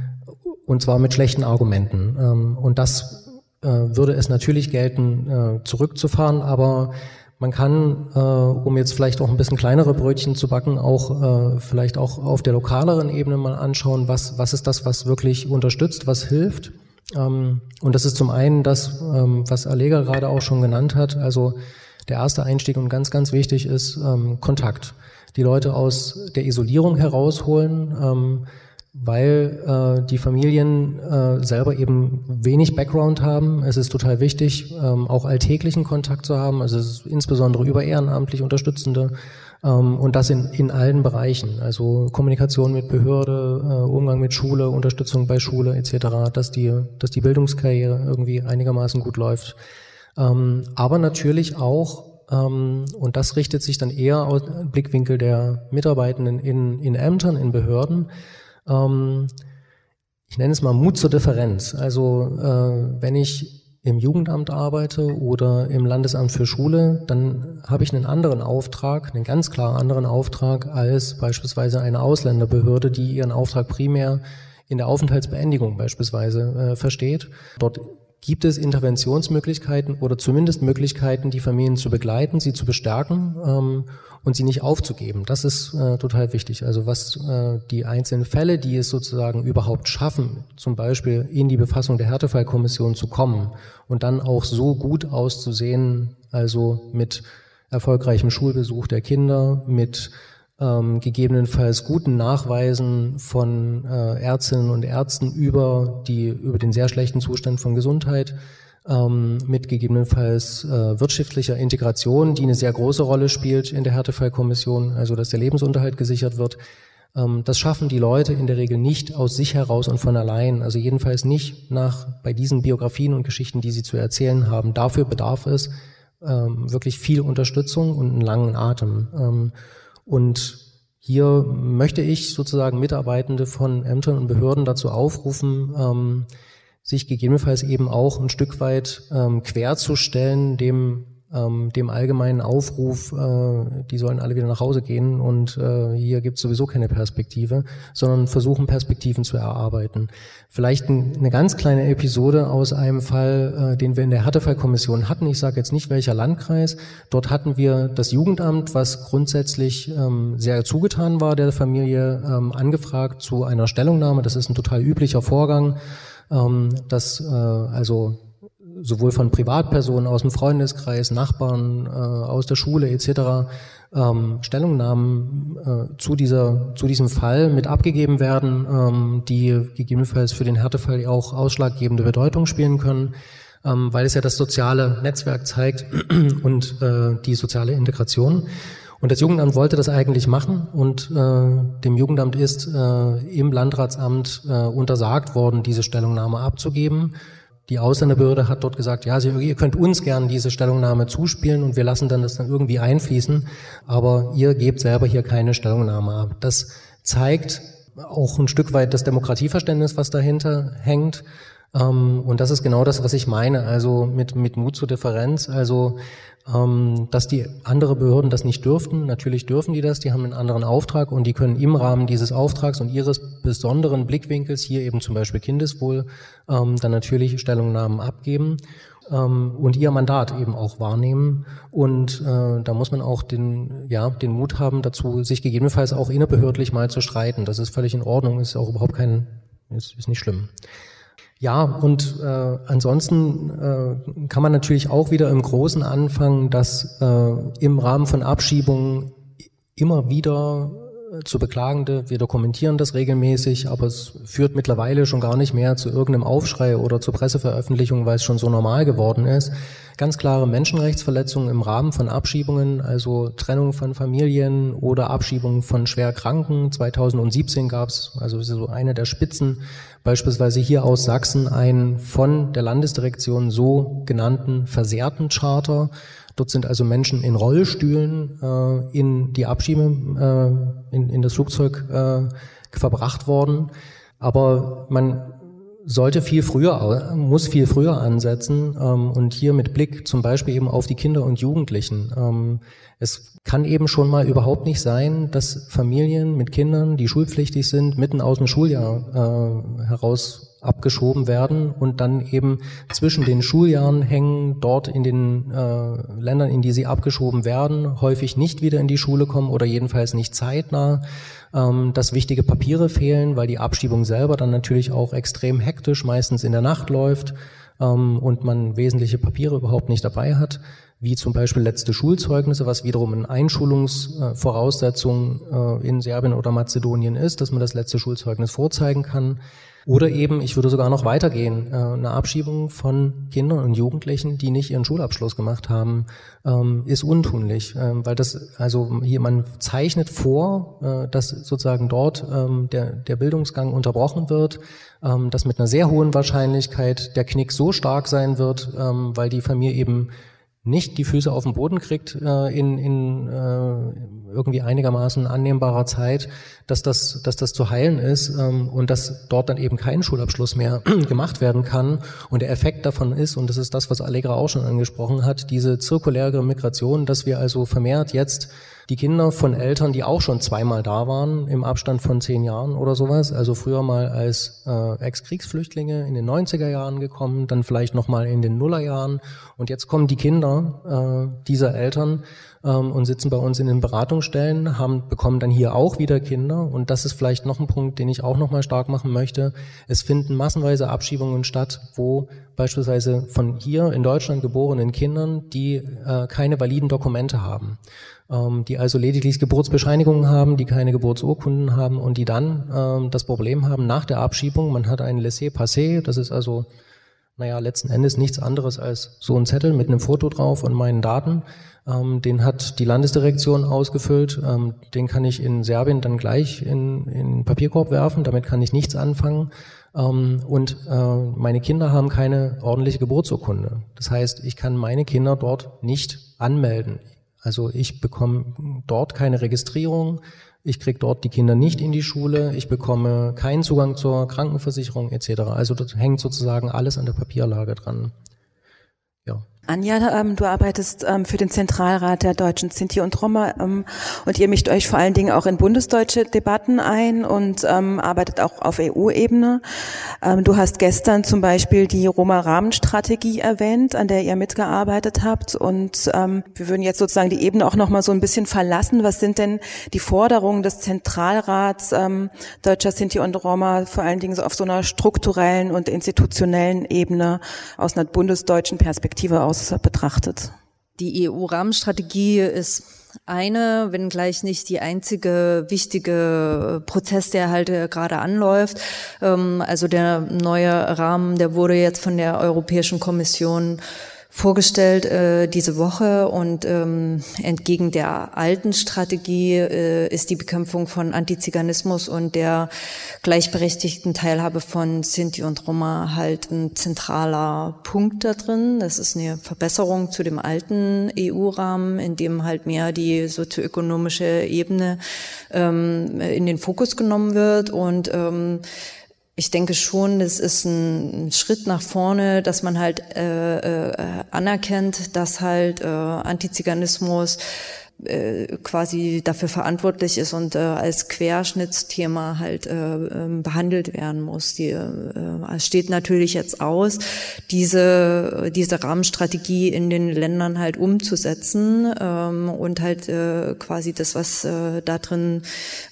und zwar mit schlechten Argumenten. Ähm, und das äh, würde es natürlich gelten, äh, zurückzufahren, aber man kann, äh, um jetzt vielleicht auch ein bisschen kleinere Brötchen zu backen, auch äh, vielleicht auch auf der lokaleren Ebene mal anschauen, was, was ist das, was wirklich unterstützt, was hilft. Ähm, und das ist zum einen das, ähm, was Allega gerade auch schon genannt hat, also der erste Einstieg und ganz, ganz wichtig ist ähm, Kontakt. Die Leute aus der Isolierung herausholen, ähm, weil äh, die Familien äh, selber eben wenig Background haben. Es ist total wichtig, ähm, auch alltäglichen Kontakt zu haben, also insbesondere über ehrenamtlich Unterstützende ähm, und das in, in allen Bereichen, also Kommunikation mit Behörde, äh, Umgang mit Schule, Unterstützung bei Schule etc., dass die, dass die Bildungskarriere irgendwie einigermaßen gut läuft. Ähm, aber natürlich auch ähm, und das richtet sich dann eher aus Blickwinkel der Mitarbeitenden in, in Ämtern, in Behörden, ähm, ich nenne es mal Mut zur Differenz. Also äh, wenn ich im Jugendamt arbeite oder im Landesamt für Schule, dann habe ich einen anderen Auftrag, einen ganz klar anderen Auftrag als beispielsweise eine Ausländerbehörde, die ihren Auftrag primär in der Aufenthaltsbeendigung beispielsweise äh, versteht. Dort gibt es Interventionsmöglichkeiten oder zumindest Möglichkeiten, die Familien zu begleiten, sie zu bestärken ähm, und sie nicht aufzugeben. Das ist äh, total wichtig. Also was äh, die einzelnen Fälle, die es sozusagen überhaupt schaffen, zum Beispiel in die Befassung der Härtefallkommission zu kommen und dann auch so gut auszusehen, also mit erfolgreichem Schulbesuch der Kinder, mit ähm, gegebenenfalls guten Nachweisen von äh, Ärztinnen und Ärzten über die über den sehr schlechten Zustand von Gesundheit ähm, mit gegebenenfalls äh, wirtschaftlicher Integration, die eine sehr große Rolle spielt in der Härtefallkommission, also dass der Lebensunterhalt gesichert wird. Ähm, das schaffen die Leute in der Regel nicht aus sich heraus und von allein, also jedenfalls nicht nach bei diesen Biografien und Geschichten, die sie zu erzählen haben. Dafür bedarf es ähm, wirklich viel Unterstützung und einen langen Atem. Ähm, und hier möchte ich sozusagen Mitarbeitende von Ämtern und Behörden dazu aufrufen, ähm, sich gegebenenfalls eben auch ein Stück weit ähm, querzustellen dem ähm, dem allgemeinen Aufruf, äh, die sollen alle wieder nach Hause gehen und äh, hier gibt es sowieso keine Perspektive, sondern versuchen Perspektiven zu erarbeiten. Vielleicht ein, eine ganz kleine Episode aus einem Fall, äh, den wir in der Härtefallkommission hatten. Ich sage jetzt nicht welcher Landkreis. Dort hatten wir das Jugendamt, was grundsätzlich ähm, sehr zugetan war der Familie, ähm, angefragt zu einer Stellungnahme. Das ist ein total üblicher Vorgang, ähm, dass äh, also sowohl von Privatpersonen aus dem Freundeskreis, Nachbarn, äh, aus der Schule etc. Ähm, Stellungnahmen äh, zu dieser zu diesem Fall mit abgegeben werden, ähm, die gegebenenfalls für den Härtefall auch ausschlaggebende Bedeutung spielen können, ähm, weil es ja das soziale Netzwerk zeigt und äh, die soziale Integration. Und das Jugendamt wollte das eigentlich machen und äh, dem Jugendamt ist äh, im Landratsamt äh, untersagt worden, diese Stellungnahme abzugeben. Die Ausländerbehörde hat dort gesagt, ja, ihr könnt uns gern diese Stellungnahme zuspielen und wir lassen dann das dann irgendwie einfließen, aber ihr gebt selber hier keine Stellungnahme ab. Das zeigt auch ein Stück weit das Demokratieverständnis, was dahinter hängt. Ähm, und das ist genau das, was ich meine, also mit, mit Mut zur Differenz. Also ähm, dass die andere Behörden das nicht dürften. Natürlich dürfen die das, die haben einen anderen Auftrag und die können im Rahmen dieses Auftrags und ihres besonderen Blickwinkels, hier eben zum Beispiel Kindeswohl, ähm, dann natürlich Stellungnahmen abgeben und ihr Mandat eben auch wahrnehmen. Und äh, da muss man auch den, ja, den Mut haben dazu, sich gegebenenfalls auch innerbehördlich mal zu streiten. Das ist völlig in Ordnung, ist auch überhaupt kein, ist, ist nicht schlimm. Ja, und äh, ansonsten äh, kann man natürlich auch wieder im Großen anfangen, dass äh, im Rahmen von Abschiebungen immer wieder zu Beklagende. Wir dokumentieren das regelmäßig, aber es führt mittlerweile schon gar nicht mehr zu irgendeinem Aufschrei oder zur Presseveröffentlichung, weil es schon so normal geworden ist. Ganz klare Menschenrechtsverletzungen im Rahmen von Abschiebungen, also Trennung von Familien oder Abschiebung von Schwerkranken. 2017 gab es, also so eine der Spitzen, beispielsweise hier aus Sachsen, einen von der Landesdirektion so genannten versehrten Charter Dort sind also Menschen in Rollstühlen äh, in die Abschiebe, äh, in, in das Flugzeug äh, verbracht worden. Aber man sollte viel früher, muss viel früher ansetzen ähm, und hier mit Blick zum Beispiel eben auf die Kinder und Jugendlichen. Ähm, es kann eben schon mal überhaupt nicht sein, dass Familien mit Kindern, die schulpflichtig sind, mitten aus dem Schuljahr äh, heraus abgeschoben werden und dann eben zwischen den Schuljahren hängen, dort in den äh, Ländern, in die sie abgeschoben werden, häufig nicht wieder in die Schule kommen oder jedenfalls nicht zeitnah, ähm, dass wichtige Papiere fehlen, weil die Abschiebung selber dann natürlich auch extrem hektisch meistens in der Nacht läuft ähm, und man wesentliche Papiere überhaupt nicht dabei hat wie zum Beispiel letzte Schulzeugnisse, was wiederum eine Einschulungsvoraussetzung äh, in Serbien oder Mazedonien ist, dass man das letzte Schulzeugnis vorzeigen kann. Oder eben, ich würde sogar noch weitergehen, äh, eine Abschiebung von Kindern und Jugendlichen, die nicht ihren Schulabschluss gemacht haben, ähm, ist untunlich, ähm, weil das, also hier, man zeichnet vor, äh, dass sozusagen dort ähm, der, der Bildungsgang unterbrochen wird, dass mit einer sehr hohen Wahrscheinlichkeit der Knick so stark sein wird, weil die Familie eben nicht die Füße auf den Boden kriegt äh, in, in äh, irgendwie einigermaßen annehmbarer Zeit, dass das, dass das zu heilen ist ähm, und dass dort dann eben kein Schulabschluss mehr gemacht werden kann. Und der Effekt davon ist, und das ist das, was Allegra auch schon angesprochen hat, diese zirkuläre Migration, dass wir also vermehrt jetzt die Kinder von Eltern, die auch schon zweimal da waren, im Abstand von zehn Jahren oder sowas, also früher mal als äh, Ex-Kriegsflüchtlinge in den 90er Jahren gekommen, dann vielleicht nochmal in den Nullerjahren. Und jetzt kommen die Kinder äh, dieser Eltern ähm, und sitzen bei uns in den Beratungsstellen, haben, bekommen dann hier auch wieder Kinder und das ist vielleicht noch ein Punkt, den ich auch nochmal stark machen möchte. Es finden massenweise Abschiebungen statt, wo beispielsweise von hier in Deutschland geborenen Kindern, die äh, keine validen Dokumente haben ähm, die also lediglich Geburtsbescheinigungen haben, die keine Geburtsurkunden haben und die dann ähm, das Problem haben nach der Abschiebung, man hat ein Laissez-Passer, das ist also naja, letzten Endes nichts anderes als so ein Zettel mit einem Foto drauf und meinen Daten. Ähm, den hat die Landesdirektion ausgefüllt. Ähm, den kann ich in Serbien dann gleich in, in Papierkorb werfen. Damit kann ich nichts anfangen. Ähm, und äh, meine Kinder haben keine ordentliche Geburtsurkunde. Das heißt, ich kann meine Kinder dort nicht anmelden. Also ich bekomme dort keine Registrierung. Ich kriege dort die Kinder nicht in die Schule, ich bekomme keinen Zugang zur Krankenversicherung etc. Also das hängt sozusagen alles an der Papierlage dran. Ja, Anja, ähm, du arbeitest ähm, für den Zentralrat der Deutschen Sinti und Roma ähm, und ihr mischt euch vor allen Dingen auch in bundesdeutsche Debatten ein und ähm, arbeitet auch auf EU-Ebene. Ähm, du hast gestern zum Beispiel die Roma-Rahmenstrategie erwähnt, an der ihr mitgearbeitet habt und ähm, wir würden jetzt sozusagen die Ebene auch nochmal so ein bisschen verlassen. Was sind denn die Forderungen des Zentralrats Deutscher Sinti und Roma, vor allen Dingen so auf so einer strukturellen und institutionellen Ebene aus einer bundesdeutschen Perspektive aus? Aus betrachtet? Die EU-Rahmenstrategie ist eine, wenn gleich nicht die einzige wichtige Prozess, der halt äh, gerade anläuft. Ähm, also der neue Rahmen, der wurde jetzt von der Europäischen Kommission vorgestellt äh, diese Woche und ähm, entgegen der alten Strategie äh, ist die Bekämpfung von Antiziganismus und der gleichberechtigten Teilhabe von Sinti und Roma halt ein zentraler Punkt da drin. Das ist eine Verbesserung zu dem alten EU-Rahmen, in dem halt mehr die sozioökonomische Ebene ähm, in den Fokus genommen wird und ähm, ich denke schon, es ist ein Schritt nach vorne, dass man halt äh, äh, anerkennt, dass halt äh, Antiziganismus äh, quasi dafür verantwortlich ist und äh, als Querschnittsthema halt äh, ähm, behandelt werden muss. Die, äh, es steht natürlich jetzt aus, diese, diese Rahmenstrategie in den Ländern halt umzusetzen ähm, und halt äh, quasi das, was äh, da drin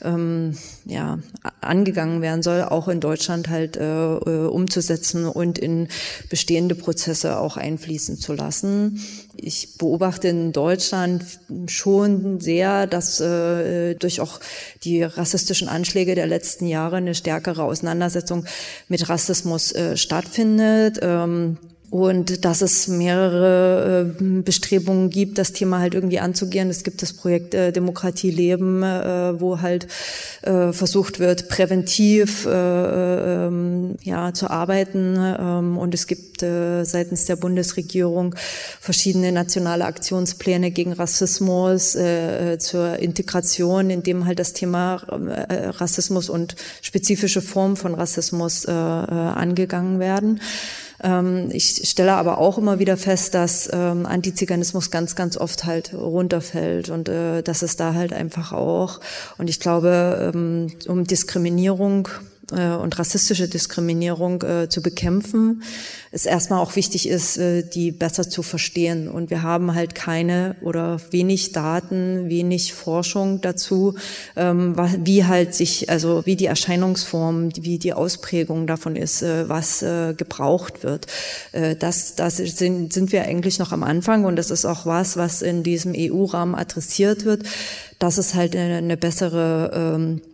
ähm, ja, angegangen werden soll, auch in Deutschland halt äh, äh umzusetzen und in bestehende Prozesse auch einfließen zu lassen ich beobachte in Deutschland schon sehr, dass äh, durch auch die rassistischen Anschläge der letzten Jahre eine stärkere Auseinandersetzung mit Rassismus äh, stattfindet. Ähm, und dass es mehrere äh, Bestrebungen gibt, das Thema halt irgendwie anzugehen. Es gibt das Projekt äh, Demokratie leben, äh, wo halt versucht wird, präventiv äh, ähm, ja, zu arbeiten. Ähm, und es gibt seitens der Bundesregierung verschiedene nationale Aktionspläne gegen Rassismus, zur Integration, in dem halt das Thema Rassismus und spezifische Formen von Rassismus angegangen werden. Ähm, ich stelle aber auch immer wieder fest, dass ähm, Antiziganismus ganz, ganz oft halt runterfällt und äh, dass es da halt einfach auch, und ich glaube, ähm, um Diskriminierung äh, und rassistische Diskriminierung äh, zu bekämpfen, es erstmal auch wichtig ist, äh, die besser zu verstehen. Und wir haben halt keine oder wenig Daten, wenig Forschung dazu, ähm, wie halt sich, also wie die Erscheinungsform, wie die Ausprägung davon ist, äh, was äh, gebraucht wird. Äh, das, das sind, sind wir eigentlich noch am Anfang und das ist auch was, was in diesem EU-Rahmen adressiert wird, dass es halt eine, eine bessere ähm, äh,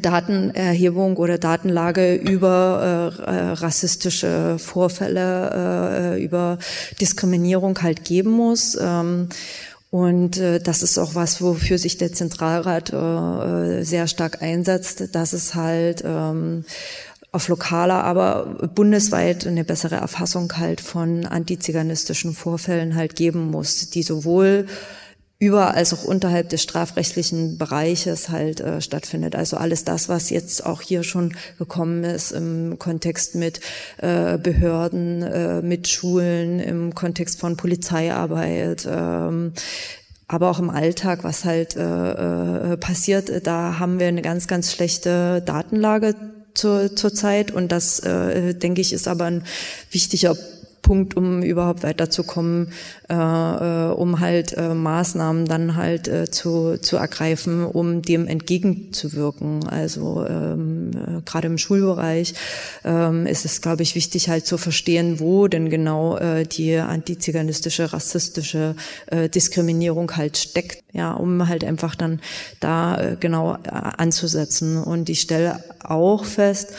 Datenerhebung oder Datenlage über äh, äh, rassistische Vorfälle, äh, über Diskriminierung halt geben muss. Ähm, und äh, das ist auch was, wofür sich der Zentralrat äh, sehr stark einsetzt, dass es halt ähm, auf lokaler, aber bundesweit eine bessere Erfassung halt von antiziganistischen Vorfällen halt geben muss, die sowohl über als auch unterhalb des strafrechtlichen Bereiches halt äh, stattfindet. Also alles das, was jetzt auch hier schon gekommen ist im Kontext mit äh, Behörden, äh, mit Schulen, im Kontext von Polizeiarbeit. Ähm, aber auch im Alltag, was halt äh, äh passiert, da haben wir eine ganz, ganz schlechte Datenlage zur, zur Zeit und das, äh, denke ich, ist aber ein wichtiger Punkt, um überhaupt weiterzukommen, äh, äh, um halt äh, Maßnahmen dann halt äh, zu, zu ergreifen, um dem entgegenzuwirken. Also ähm, äh, gerade im Schulbereich ähm, ist es, glaube ich, wichtig halt zu verstehen, wo denn genau äh, die antiziganistische, rassistische äh, Diskriminierung halt steckt, ja, um halt einfach dann da äh, genau äh, anzusetzen. Und ich stelle auch fest,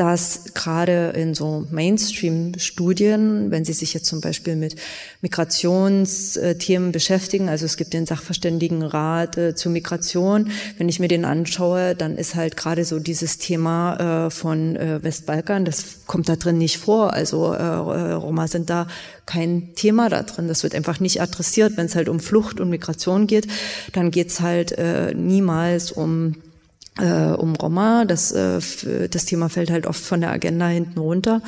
dass gerade in so Mainstream-Studien, wenn Sie sich jetzt zum Beispiel mit Migrationsthemen beschäftigen, also es gibt den Sachverständigenrat äh, zur Migration, wenn ich mir den anschaue, dann ist halt gerade so dieses Thema äh, von äh, Westbalkan, das kommt da drin nicht vor. Also äh, Roma sind da kein Thema da drin. Das wird einfach nicht adressiert. Wenn es halt um Flucht und Migration geht, dann geht's halt äh, niemals um äh, um Roma. Das, äh, das Thema fällt halt oft von der Agenda hinten runter.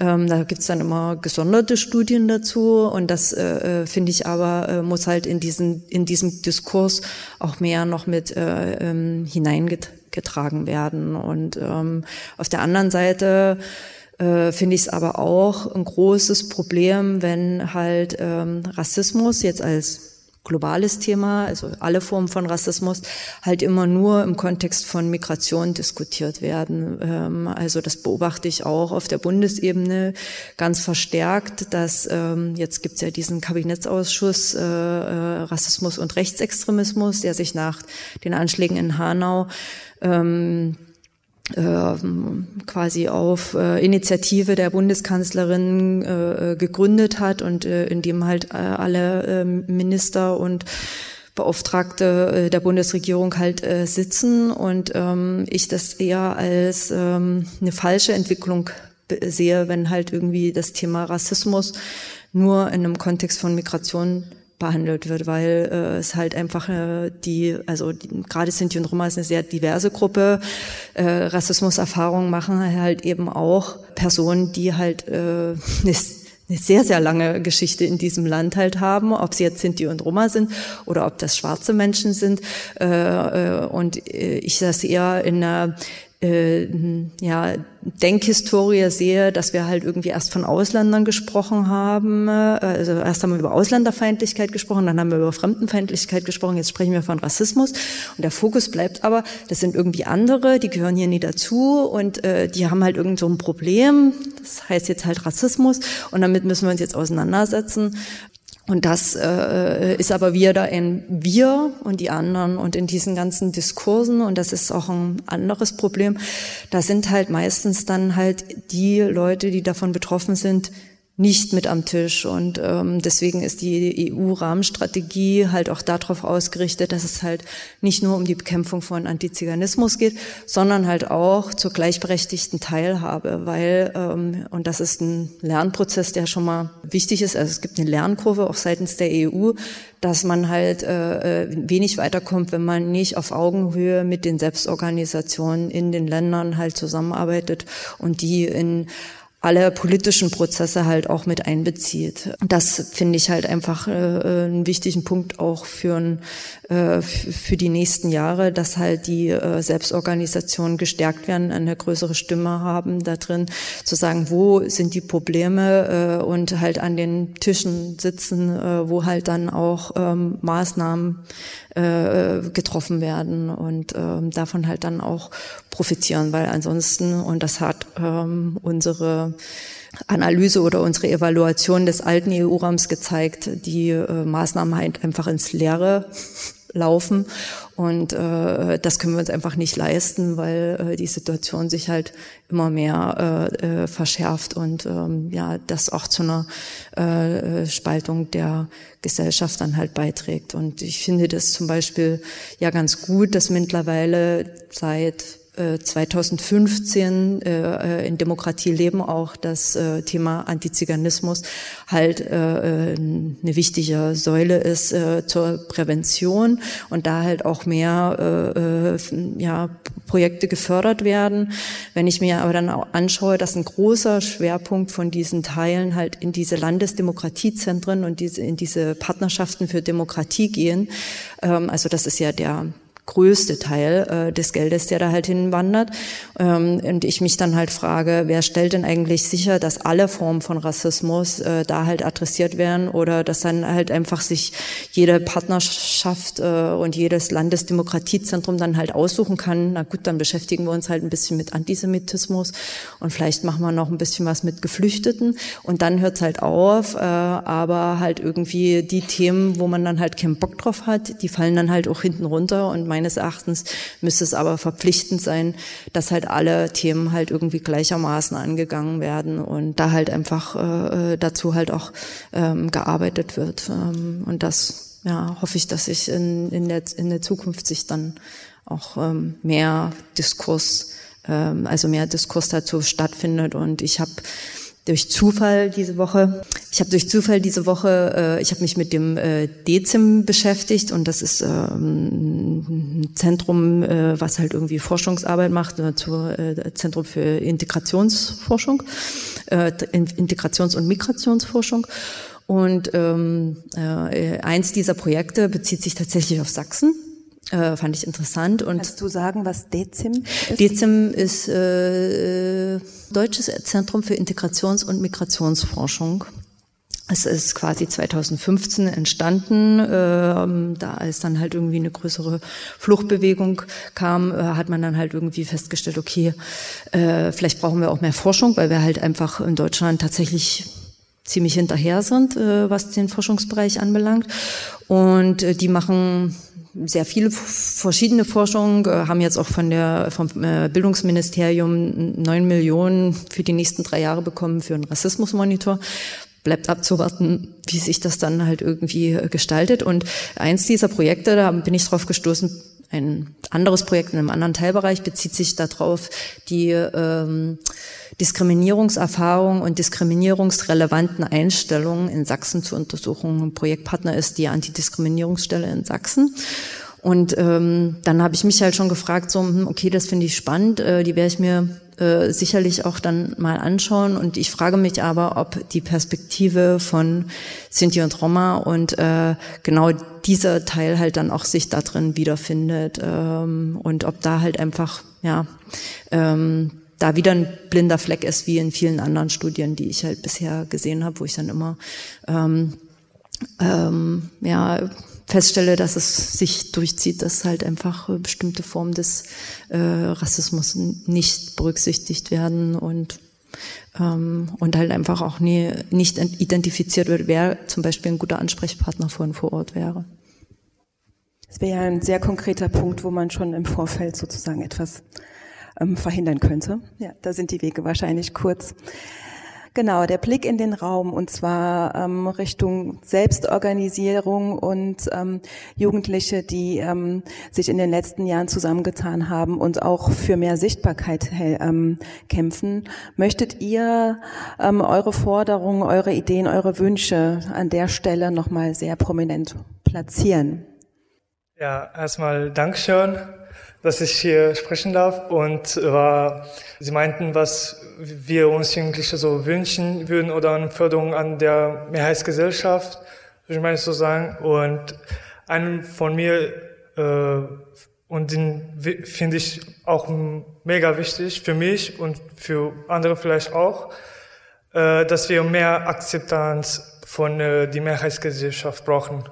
Ähm, da gibt's dann immer gesonderte Studien dazu und das äh, äh finde ich aber äh, muss halt in diesen in diesem Diskurs auch mehr noch mit äh, ähm, hineingetragen werden. Und ähm, auf der anderen Seite äh, finde ich es aber auch ein großes Problem, wenn halt ähm, Rassismus jetzt als globales Thema, also alle Formen von Rassismus, halt immer nur im Kontext von Migration diskutiert werden. Ähm, also das beobachte ich auch auf der Bundesebene ganz verstärkt, dass ähm, jetzt gibt es ja diesen Kabinettsausschuss äh, äh, Rassismus und Rechtsextremismus, der sich nach den Anschlägen in Hanau ähm, äh, quasi auf äh, Initiative der Bundeskanzlerin äh, gegründet hat und äh, in dem halt äh, alle äh, Minister und Beauftragte äh, der Bundesregierung halt äh, sitzen. Und ähm, ich das eher als ähm, eine falsche Entwicklung sehe, wenn halt irgendwie das Thema Rassismus nur in einem Kontext von Migration behandelt wird, weil äh, es halt einfach äh, die, also die, gerade Sinti und Roma ist eine sehr diverse Gruppe. Äh, Rassismuserfahrungen machen halt eben auch Personen, die halt äh, eine, sehr, sehr lange Geschichte in diesem Land halt haben, ob sie jetzt Sinti und Roma sind oder ob das schwarze Menschen sind. Äh, äh, und äh, ich das eher in einer äh, ja, Denkhistorie sehe, dass wir halt irgendwie erst von Ausländern gesprochen haben. Äh, also erst haben wir über Ausländerfeindlichkeit gesprochen, dann haben wir über Fremdenfeindlichkeit gesprochen, jetzt sprechen wir von Rassismus. Und der Fokus bleibt aber, das sind irgendwie andere, die gehören hier nie dazu und äh, die haben halt irgend so ein Problem. Das heißt jetzt halt Rassismus und damit müssen wir uns jetzt auseinandersetzen. Und das äh, ist aber wieder ein Wir und die anderen und in diesen ganzen Diskursen, und das ist auch ein anderes Problem, da sind halt meistens dann halt die Leute, die davon betroffen sind, nicht mit am Tisch. Und ähm, deswegen ist die EU-Rahmenstrategie halt auch darauf ausgerichtet, dass es halt nicht nur um die Bekämpfung von Antiziganismus geht, sondern halt auch zur gleichberechtigten Teilhabe, weil, ähm, und das ist ein Lernprozess, der schon mal wichtig ist, also es gibt eine Lernkurve auch seitens der EU, dass man halt äh, äh, wenig weiterkommt, wenn man nicht auf Augenhöhe mit den Selbstorganisationen in den Ländern halt zusammenarbeitet und die in alle politischen Prozesse halt auch mit einbezieht. Das finde ich halt einfach äh, einen wichtigen Punkt auch für, ein, äh, für die nächsten Jahre, dass halt die äh, Selbstorganisationen gestärkt werden, eine größere Stimme haben da drin, zu sagen, wo sind die Probleme äh, und halt an den Tischen sitzen, äh, wo halt dann auch ähm, Maßnahmen getroffen werden und ähm, davon halt dann auch profitieren, weil ansonsten, und das hat ähm, unsere Analyse oder unsere Evaluation des alten EU-Raums gezeigt, die äh, Maßnahmen halt einfach ins Leere laufen. Und äh, das können wir uns einfach nicht leisten, weil äh, die Situation sich halt immer mehr äh, äh, verschärft und ähm, ja, das auch zu einer äh, Spaltung der Gesellschaft dann halt beiträgt. Und ich finde das zum Beispiel ja ganz gut, dass mittlerweile seit 2015 äh, äh, in Demokratie leben auch das äh, Thema Antiziganismus halt äh, eine wichtige Säule ist äh, zur Prävention und da halt auch mehr äh, ja, Projekte gefördert werden. Wenn ich mir aber dann auch anschaue, dass ein großer Schwerpunkt von diesen Teilen halt in diese Landesdemokratiezentren und diese, in diese Partnerschaften für Demokratie gehen, ähm, also das ist ja der größte Teil äh, des Geldes, der da halt hinwandert. Ähm, und ich mich dann halt frage, wer stellt denn eigentlich sicher, dass alle Formen von Rassismus äh, da halt adressiert werden oder dass dann halt einfach sich jede Partnerschaft äh, und jedes Landesdemokratiezentrum dann halt aussuchen kann, na gut, dann beschäftigen wir uns halt ein bisschen mit Antisemitismus und vielleicht machen wir noch ein bisschen was mit Geflüchteten und dann hört's halt auf, äh, aber halt irgendwie die Themen, wo man dann halt keinen Bock drauf hat, die fallen dann halt auch hinten runter und meines Erachtens müsste es aber verpflichtend sein, dass halt alle Themen halt irgendwie gleichermaßen angegangen werden und da halt einfach äh, äh, dazu halt auch ähm, gearbeitet wird. Ähm, und das ja, hoffe ich, dass sich in, in, der, in der Zukunft sich dann auch ähm, mehr Diskurs, ähm, also mehr Diskurs dazu stattfindet. Und ich habe durch Zufall diese Woche Ich habe durch Zufall diese Woche, äh, ich habe mich mit dem äh, DEZIM beschäftigt und das ist ähm, ein Zentrum, äh, was halt irgendwie Forschungsarbeit macht, äh, zur äh, Zentrum für Integrationsforschung, äh, Integrations- und Migrationsforschung. Und ähm, äh, eins dieser Projekte bezieht sich tatsächlich auf Sachsen. Äh, fand ich interessant. Und Kannst du sagen, was DEZIM ist? DEZIM ist äh, Deutsches Zentrum für Integrations- und Migrationsforschung. Es ist quasi 2015 entstanden, ähm, da als dann halt irgendwie eine größere Fluchtbewegung kam, äh, hat man dann halt irgendwie festgestellt, okay, äh, vielleicht brauchen wir auch mehr Forschung, weil wir halt einfach in Deutschland tatsächlich ziemlich hinterher sind, äh, was den Forschungsbereich anbelangt. Und äh, die machen sehr viele verschiedene Forschungen, äh, haben jetzt auch von der, vom äh, Bildungsministerium neun Millionen für die nächsten drei Jahre bekommen für einen Rassismusmonitor. Bleibt abzuwarten, wie sich das dann halt irgendwie äh, gestaltet. Und eins dieser Projekte, da bin ich drauf gestoßen, ein anderes Projekt in einem anderen Teilbereich bezieht sich darauf, die ähm, Diskriminierungserfahrung und diskriminierungsrelevanten Einstellungen in Sachsen zu untersuchen. Ein Projektpartner ist die Antidiskriminierungsstelle in Sachsen. Und ähm, dann habe ich mich halt schon gefragt, so, hm, okay, das finde ich spannend, äh, die werde ich mir äh, sicherlich auch dann mal anschauen. Und ich frage mich aber, ob die Perspektive von Sinti und Roma und äh, genau dieser Teil halt dann auch sich da drin wiederfindet ähm, und ob da halt einfach, ja, ähm, da wieder ein blinder Fleck ist, wie in vielen anderen Studien, die ich halt bisher gesehen habe, wo ich dann immer ähm, ähm, ja, feststelle, dass es sich durchzieht, dass halt einfach bestimmte Formen des äh, Rassismus nicht berücksichtigt werden und ähm, und halt einfach auch nie, nicht identifiziert wird, wer zum Beispiel ein guter Ansprechpartner von vor Ort wäre. Das wäre ja ein sehr konkreter Punkt, wo man schon im Vorfeld sozusagen etwas ähm, verhindern könnte. Ja, da sind die Wege wahrscheinlich kurz. Genau, der Blick in den Raum und zwar ähm, Richtung Selbstorganisierung und ähm, Jugendliche, die ähm, sich in den letzten Jahren zusammengetan haben und auch für mehr Sichtbarkeit ähm, kämpfen. Möchtet ihr ähm, eure Forderungen, eure Ideen, eure Wünsche an der Stelle nochmal sehr prominent platzieren? Ja, erstmal Dankeschön dass ich hier sprechen darf und war, Sie meinten, was wir uns Jugendliche so wünschen würden oder eine Förderung an der Mehrheitsgesellschaft, würde ich mal so sagen. Und einen von mir, äh, und den finde ich auch mega wichtig für mich und für andere vielleicht auch, äh, dass wir mehr Akzeptanz von äh, die Mehrheitsgesellschaft brauchen.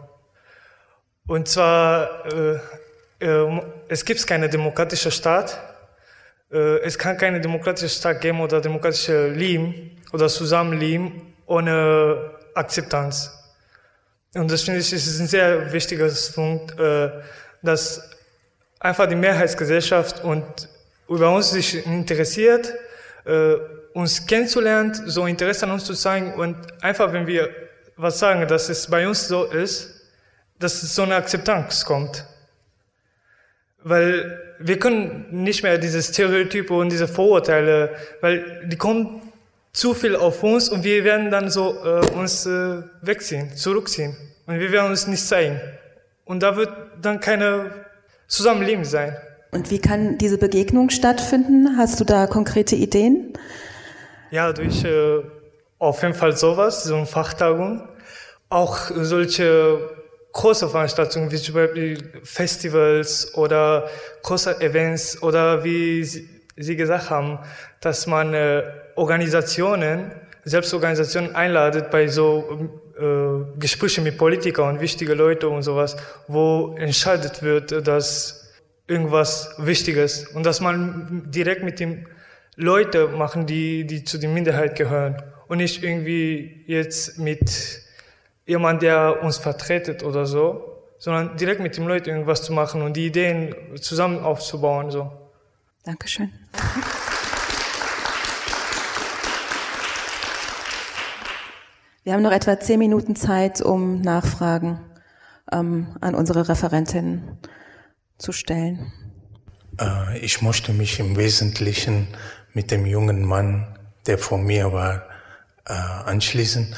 Und zwar, äh, es gibt keine demokratische Staat. Äh, es kann keine demokratische Staat geben oder demokratische Leben oder Zusammenleben ohne Akzeptanz. Und das finde ich ist ein sehr wichtiger Punkt, äh, dass einfach die Mehrheitsgesellschaft und über uns sich interessiert, äh, uns kennenzulernen, so Interesse an uns zu zeigen und einfach, wenn wir was sagen, dass es bei uns so ist, dass so eine Akzeptanz kommt. Weil wir können nicht mehr diese Stereotype und diese Vorurteile, weil die kommen zu viel auf uns und wir werden dann so äh, uns äh, wegziehen, zurückziehen und wir werden uns nicht zeigen. Und da wird dann keine Zusammenleben sein. Und wie kann diese Begegnung stattfinden? Hast du da konkrete Ideen? Ja, durch äh, auf jeden Fall sowas, so eine Fachtagung. Auch solche große Veranstaltungen wie zum Beispiel Festivals oder große Events oder wie Sie gesagt haben, dass man äh, Organisationen, Selbstorganisationen einladet bei so äh, Gesprächen mit Politikern und wichtige Leute und sowas, wo entscheidet wird, dass irgendwas Wichtiges und dass man direkt mit den Leuten machen, die, die zu der Minderheit gehören und nicht irgendwie jetzt mit jemand, der uns vertretet oder so, sondern direkt mit den Leuten irgendwas zu machen und die Ideen zusammen aufzubauen. So. Dankeschön. Wir haben noch etwa zehn Minuten Zeit, um Nachfragen ähm, an unsere Referentin zu stellen. Äh, ich möchte mich im Wesentlichen mit dem jungen Mann, der vor mir war, äh, anschließen.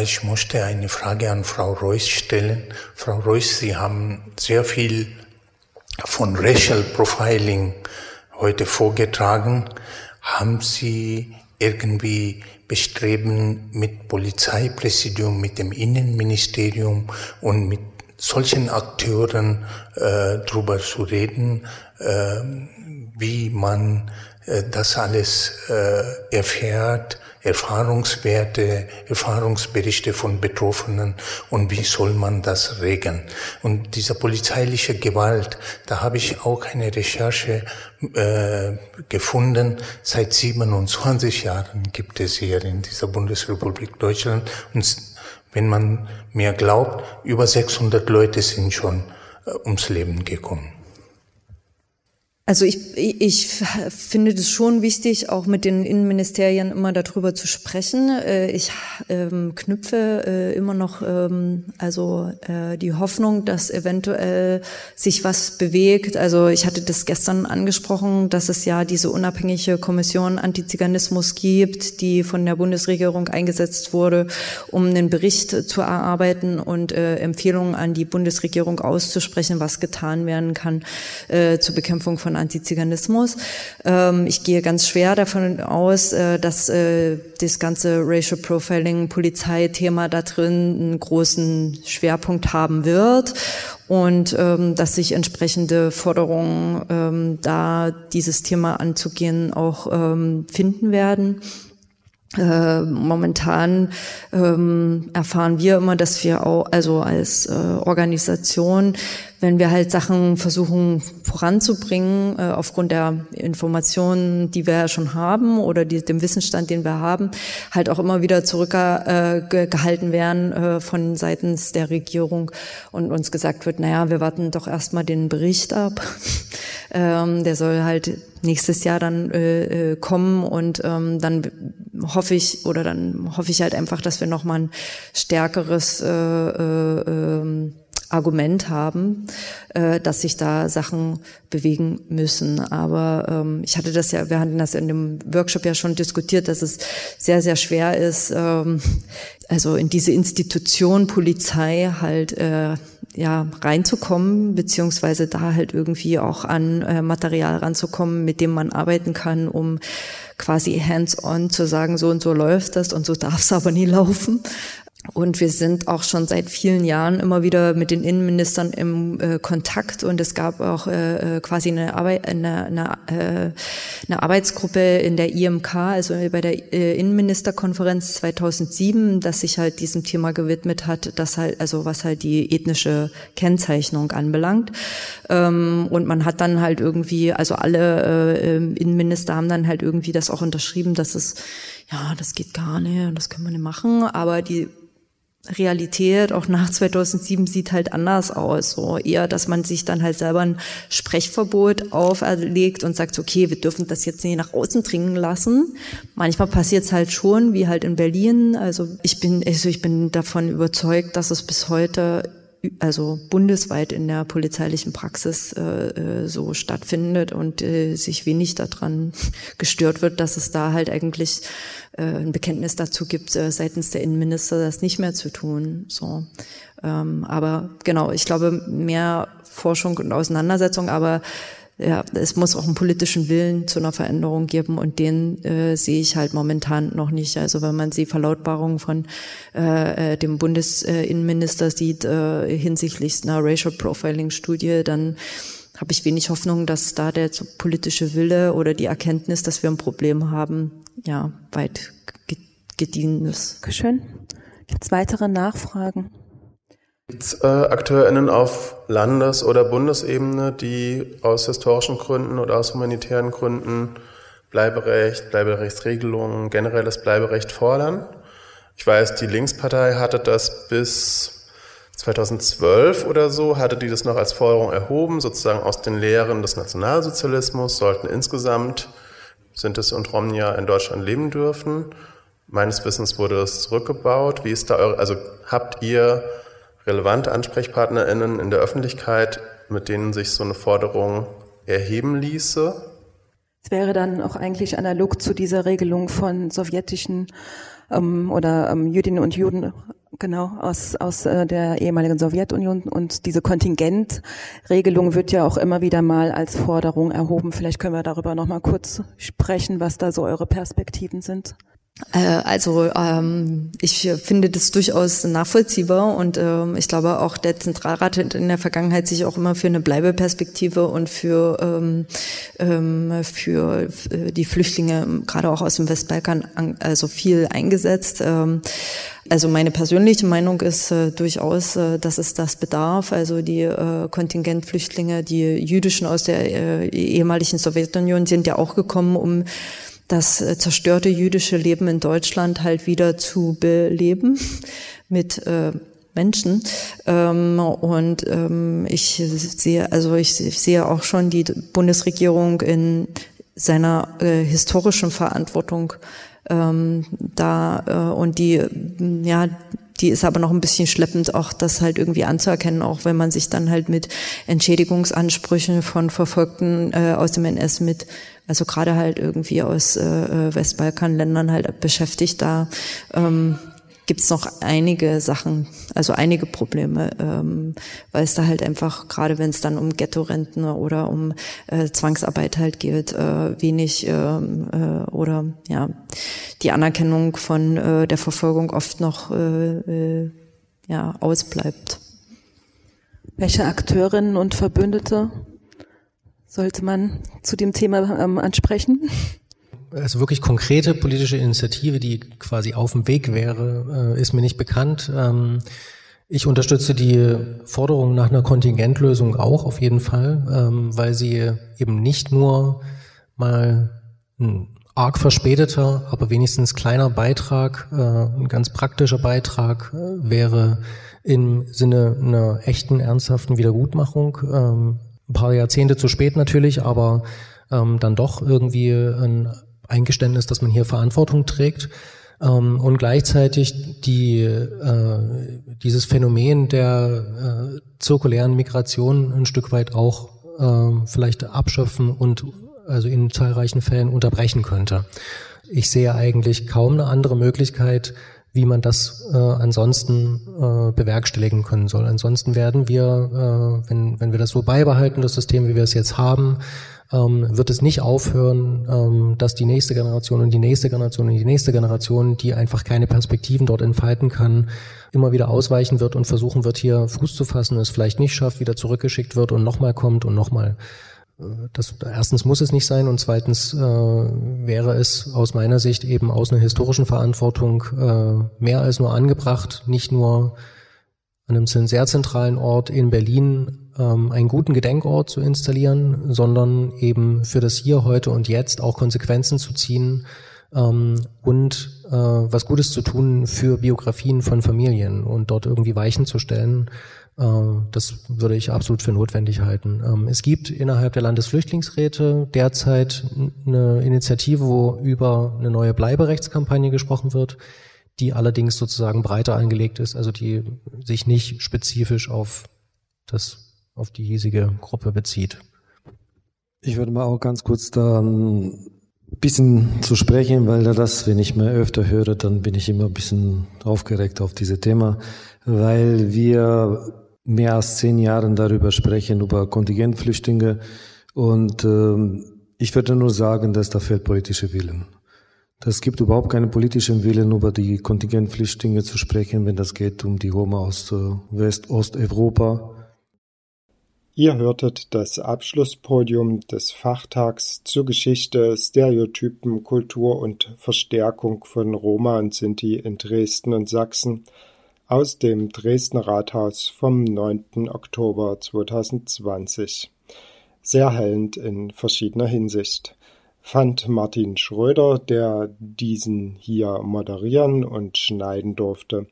Ich möchte eine Frage an Frau Reuss stellen. Frau Reuss, Sie haben sehr viel von Racial Profiling heute vorgetragen. Haben Sie irgendwie bestreben, mit Polizeipräsidium, mit dem Innenministerium und mit solchen Akteuren äh, drüber zu reden, äh, wie man äh, das alles äh, erfährt, Erfahrungswerte, Erfahrungsberichte von Betroffenen und wie soll man das regeln. Und diese polizeiliche Gewalt, da habe ich auch eine Recherche äh, gefunden. Seit 27 Jahren gibt es hier in dieser Bundesrepublik Deutschland und wenn man mir glaubt, über 600 Leute sind schon äh, ums Leben gekommen. Also ich, ich finde das schon wichtig, auch mit den Innenministerien immer darüber zu sprechen. Äh, ich ähm, knüpfe äh, immer noch ähm, also äh, die Hoffnung, dass eventuell sich was bewegt. Also ich hatte das gestern angesprochen, dass es ja diese unabhängige Kommission Antiziganismus gibt, die von der Bundesregierung eingesetzt wurde, um einen Bericht zu erarbeiten und Empfehlungen an die Bundesregierung auszusprechen, was getan werden kann zur Bekämpfung von Antiziganismus. Ähm, ich gehe ganz schwer davon aus, äh, dass äh, das ganze Racial Profiling Polizeithema da drin einen großen Schwerpunkt haben wird und ähm, dass sich entsprechende Forderungen ähm, da dieses Thema anzugehen auch ähm, finden werden. Äh, momentan ähm, erfahren wir immer, dass wir auch, also als äh, Organisation, wenn wir halt Sachen versuchen voranzubringen, äh, aufgrund der Informationen, die wir ja schon haben oder die, dem Wissensstand, den wir haben, halt auch immer wieder zurückgehalten äh, werden äh, von seitens der Regierung und uns gesagt wird, naja, wir warten doch erstmal den Bericht ab. ähm, der soll halt nächstes Jahr dann äh, äh, kommen und ähm, dann hoffe ich oder dann hoffe ich halt einfach, dass wir noch mal ein stärkeres äh, äh, ähm, Argument haben, äh, dass sich da Sachen bewegen müssen. Aber ähm, ich hatte das ja, wir hatten das in dem Workshop ja schon diskutiert, dass es sehr, sehr schwer ist, ähm, also in diese Institution Polizei halt äh, ja reinzukommen, beziehungsweise da halt irgendwie auch an äh, Material ranzukommen, mit dem man arbeiten kann, um quasi hands-on zu sagen, so und so läuft das und so darf es aber nie laufen. Und wir sind auch schon seit vielen Jahren immer wieder mit den Innenministern im äh, Kontakt und es gab auch äh, äh quasi eine, Arbeit, eine, eine, äh, eine Arbeitsgruppe in der IMK, also bei der äh, Innenministerkonferenz 2007, das sich halt diesem Thema gewidmet hat, das halt, also was halt die ethnische Kennzeichnung anbelangt. Ähm, und man hat dann halt irgendwie, also alle äh, Innenminister haben dann halt irgendwie das auch unterschrieben, dass es ja, das geht gar nicht, das können wir nicht machen, aber die Realität auch nach 2007 sieht halt anders aus. So eher, dass man sich dann halt selber ein Sprechverbot auferlegt und sagt, okay, wir dürfen das jetzt nicht nach außen dringen lassen. Manchmal passiert es halt schon, wie halt in Berlin. Also ich bin, also ich bin davon überzeugt, dass es bis heute also bundesweit in der polizeilichen Praxis äh, äh, so stattfindet und äh, sich wenig daran gestört wird, dass es da halt eigentlich äh, ein Bekenntnis dazu gibt, äh, seitens der Innenminister das nicht mehr zu tun. So, ähm, aber genau, ich glaube mehr Forschung und Auseinandersetzung, aber ja, es muss auch einen politischen Willen zu einer Veränderung geben und den äh, sehe ich halt momentan noch nicht. Also wenn man die Verlautbarung von äh, äh dem Bundesinnenminister sieht äh, hinsichtlich einer Racial Profiling Studie, dann habe ich wenig Hoffnung, dass da der politische Wille oder die Erkenntnis, dass wir ein Problem haben, ja, weit gediehen ist. Dankeschön. Es weitere Nachfragen? Gibt es äh, AkteurInnen auf Landes- oder Bundesebene, die aus historischen Gründen oder aus humanitären Gründen Bleiberecht, Bleiberechtsregelungen, generelles Bleiberecht fordern? Ich weiß, die Linkspartei hatte das bis 2012 oder so, hatte die das noch als Forderung erhoben, sozusagen aus den Lehren des Nationalsozialismus sollten insgesamt Sintes und Romnia in Deutschland leben dürfen. Meines Wissens wurde es zurückgebaut. Wie ist da eure, also habt ihr relevante AnsprechpartnerInnen in der Öffentlichkeit, mit denen sich so eine Forderung erheben ließe? Es wäre dann auch eigentlich analog zu dieser Regelung von sowjetischen ähm, oder ähm, Jüdinnen und Juden genau aus aus äh, der ehemaligen Sowjetunion und diese Kontingentregelung wird ja auch immer wieder mal als Forderung erhoben. Vielleicht können wir darüber noch mal kurz sprechen, was da so eure Perspektiven sind. Äh, also ähm, ich finde das durchaus nachvollziehbar und ähm, ich glaube auch der Zentralrat hat in der Vergangenheit sich auch immer für eine Bleibeperspektive und für ähm, ähm, für äh, die Flüchtlinge gerade auch aus dem Westbalkan an, also viel eingesetzt. Ähm, also meine persönliche Meinung ist äh, durchaus, äh, dass es das bedarf. Also die äh, Kontingentflüchtlinge, die jüdischen aus der äh, ehemaligen Sowjetunion sind ja auch gekommen, um das äh, zerstörte jüdische Leben in Deutschland halt wieder zu beleben mit äh, Menschen. Ähm, und ähm, ich sehe, also ich sehe auch schon die Bundesregierung in seiner äh, historischen Verantwortung ähm, da äh, und die ja die ist aber noch ein bisschen schleppend, auch das halt irgendwie anzuerkennen, auch wenn man sich dann halt mit Entschädigungsansprüchen von Verfolgten äh, aus dem NS mit, also gerade halt irgendwie aus äh, äh Westbalkanländern halt beschäftigt. Da ähm, gibt es noch einige Sachen, also einige Probleme, ähm, weil es da halt einfach, gerade wenn es dann um Ghetto-Renten oder um äh, Zwangsarbeit halt geht, äh, wenig ähm, äh, oder ja, die Anerkennung von äh, der Verfolgung oft noch äh, äh, ja, ausbleibt. Welche Akteurinnen und Verbündete sollte man zu dem Thema ähm, ansprechen? also wirklich konkrete politische Initiative, die quasi auf dem Weg wäre, äh, ist mir nicht bekannt. Ähm, ich unterstütze die Forderung nach einer Kontingentlösung auch auf jeden Fall, ähm, weil sie eben nicht nur mal ein arg verspäteter, aber wenigstens kleiner Beitrag, äh, ein ganz praktischer Beitrag äh, wäre im Sinne einer echten, ernsthaften Wiedergutmachung. Ähm, ein paar Jahrzehnte zu spät natürlich, aber dann doch irgendwie ein Eingeständnis, dass man hier Verantwortung trägt ähm, und gleichzeitig die, äh, dieses Phänomen der äh, zirkulären Migration ein Stück weit auch äh, vielleicht abschöpfen und also in zahlreichen Fällen unterbrechen könnte. Ich sehe eigentlich kaum eine andere Möglichkeit, wie man das äh, ansonsten äh, bewerkstelligen können soll. Ansonsten werden wir, äh, wenn, wenn wir das so beibehalten, das System, wie wir es jetzt haben, ähm, wird es nicht aufhören, ähm, dass die nächste Generation und die nächste Generation und die nächste Generation, die einfach keine Perspektiven dort entfalten kann, immer wieder ausweichen wird und versuchen wird, hier Fuß zu fassen, es vielleicht nicht schafft, wieder zurückgeschickt wird und nochmal kommt und nochmal. Das, erstens muss es nicht sein und zweitens äh, wäre es aus meiner Sicht eben aus einer historischen Verantwortung äh, mehr als nur angebracht, nicht nur an einem sehr zentralen Ort in Berlin ähm, einen guten Gedenkort zu installieren, sondern eben für das Hier, heute und Jetzt auch Konsequenzen zu ziehen ähm, und äh, was Gutes zu tun für Biografien von Familien und dort irgendwie Weichen zu stellen. Äh, das würde ich absolut für notwendig halten. Ähm, es gibt innerhalb der Landesflüchtlingsräte derzeit eine Initiative, wo über eine neue Bleiberechtskampagne gesprochen wird die allerdings sozusagen breiter angelegt ist, also die sich nicht spezifisch auf das auf die hiesige Gruppe bezieht. Ich würde mal auch ganz kurz da ein bisschen zu sprechen, weil da das, wenn ich mal öfter höre, dann bin ich immer ein bisschen aufgeregt auf diese Thema, weil wir mehr als zehn Jahren darüber sprechen, über Kontingentflüchtlinge. Und äh, ich würde nur sagen, dass da fehlt politische Willen. Das gibt überhaupt keinen politischen Willen, über die Kontingentflüchtlinge zu sprechen, wenn das geht um die Roma aus äh, West-Osteuropa Ihr hörtet das Abschlusspodium des Fachtags zur Geschichte, Stereotypen, Kultur und Verstärkung von Roma und Sinti in Dresden und Sachsen aus dem Dresdner Rathaus vom 9. Oktober 2020. Sehr hellend in verschiedener Hinsicht fand Martin Schröder, der diesen hier moderieren und schneiden durfte.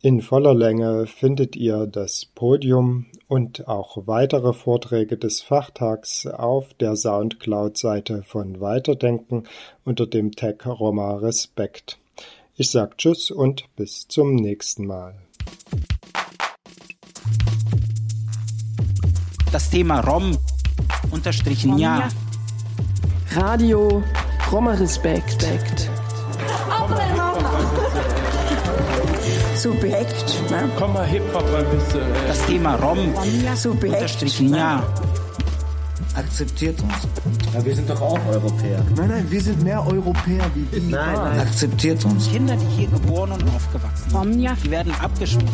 In voller Länge findet ihr das Podium und auch weitere Vorträge des Fachtags auf der Soundcloud-Seite von Weiterdenken unter dem Tag Roma Respekt. Ich sag Tschüss und bis zum nächsten Mal. Das Thema Rom unterstrichen ja. Radio Roma Respekt. Roma. Subjekt. Ne? Komm mal Hip-Hop ein bisschen. Das Thema Rom. Subjekt. Unterstrichen ja. Akzeptiert uns. Ja, wir sind doch auch Europäer. Nein, nein, wir sind mehr Europäer wie die. Nein, nein. Akzeptiert uns. Kinder, die hier geboren und aufgewachsen sind, die werden abgeschoben.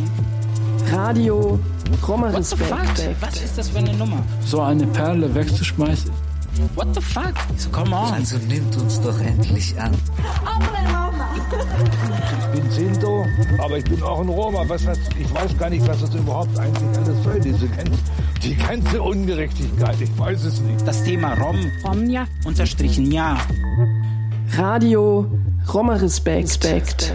Radio. The fuck? Was ist das für eine Nummer? So eine Perle wegzuschmeißen. What the fuck? So, come on. Also nimmt uns doch endlich an. Ich bin Sinto, aber ich bin auch ein Roma. Was hat, ich weiß gar nicht, was das überhaupt eigentlich alles soll, diese ganze, die ganze Ungerechtigkeit. Ich weiß es nicht. Das Thema Rom. Romja. Unterstrichen ja. Radio. Roma Respekt. Respekt.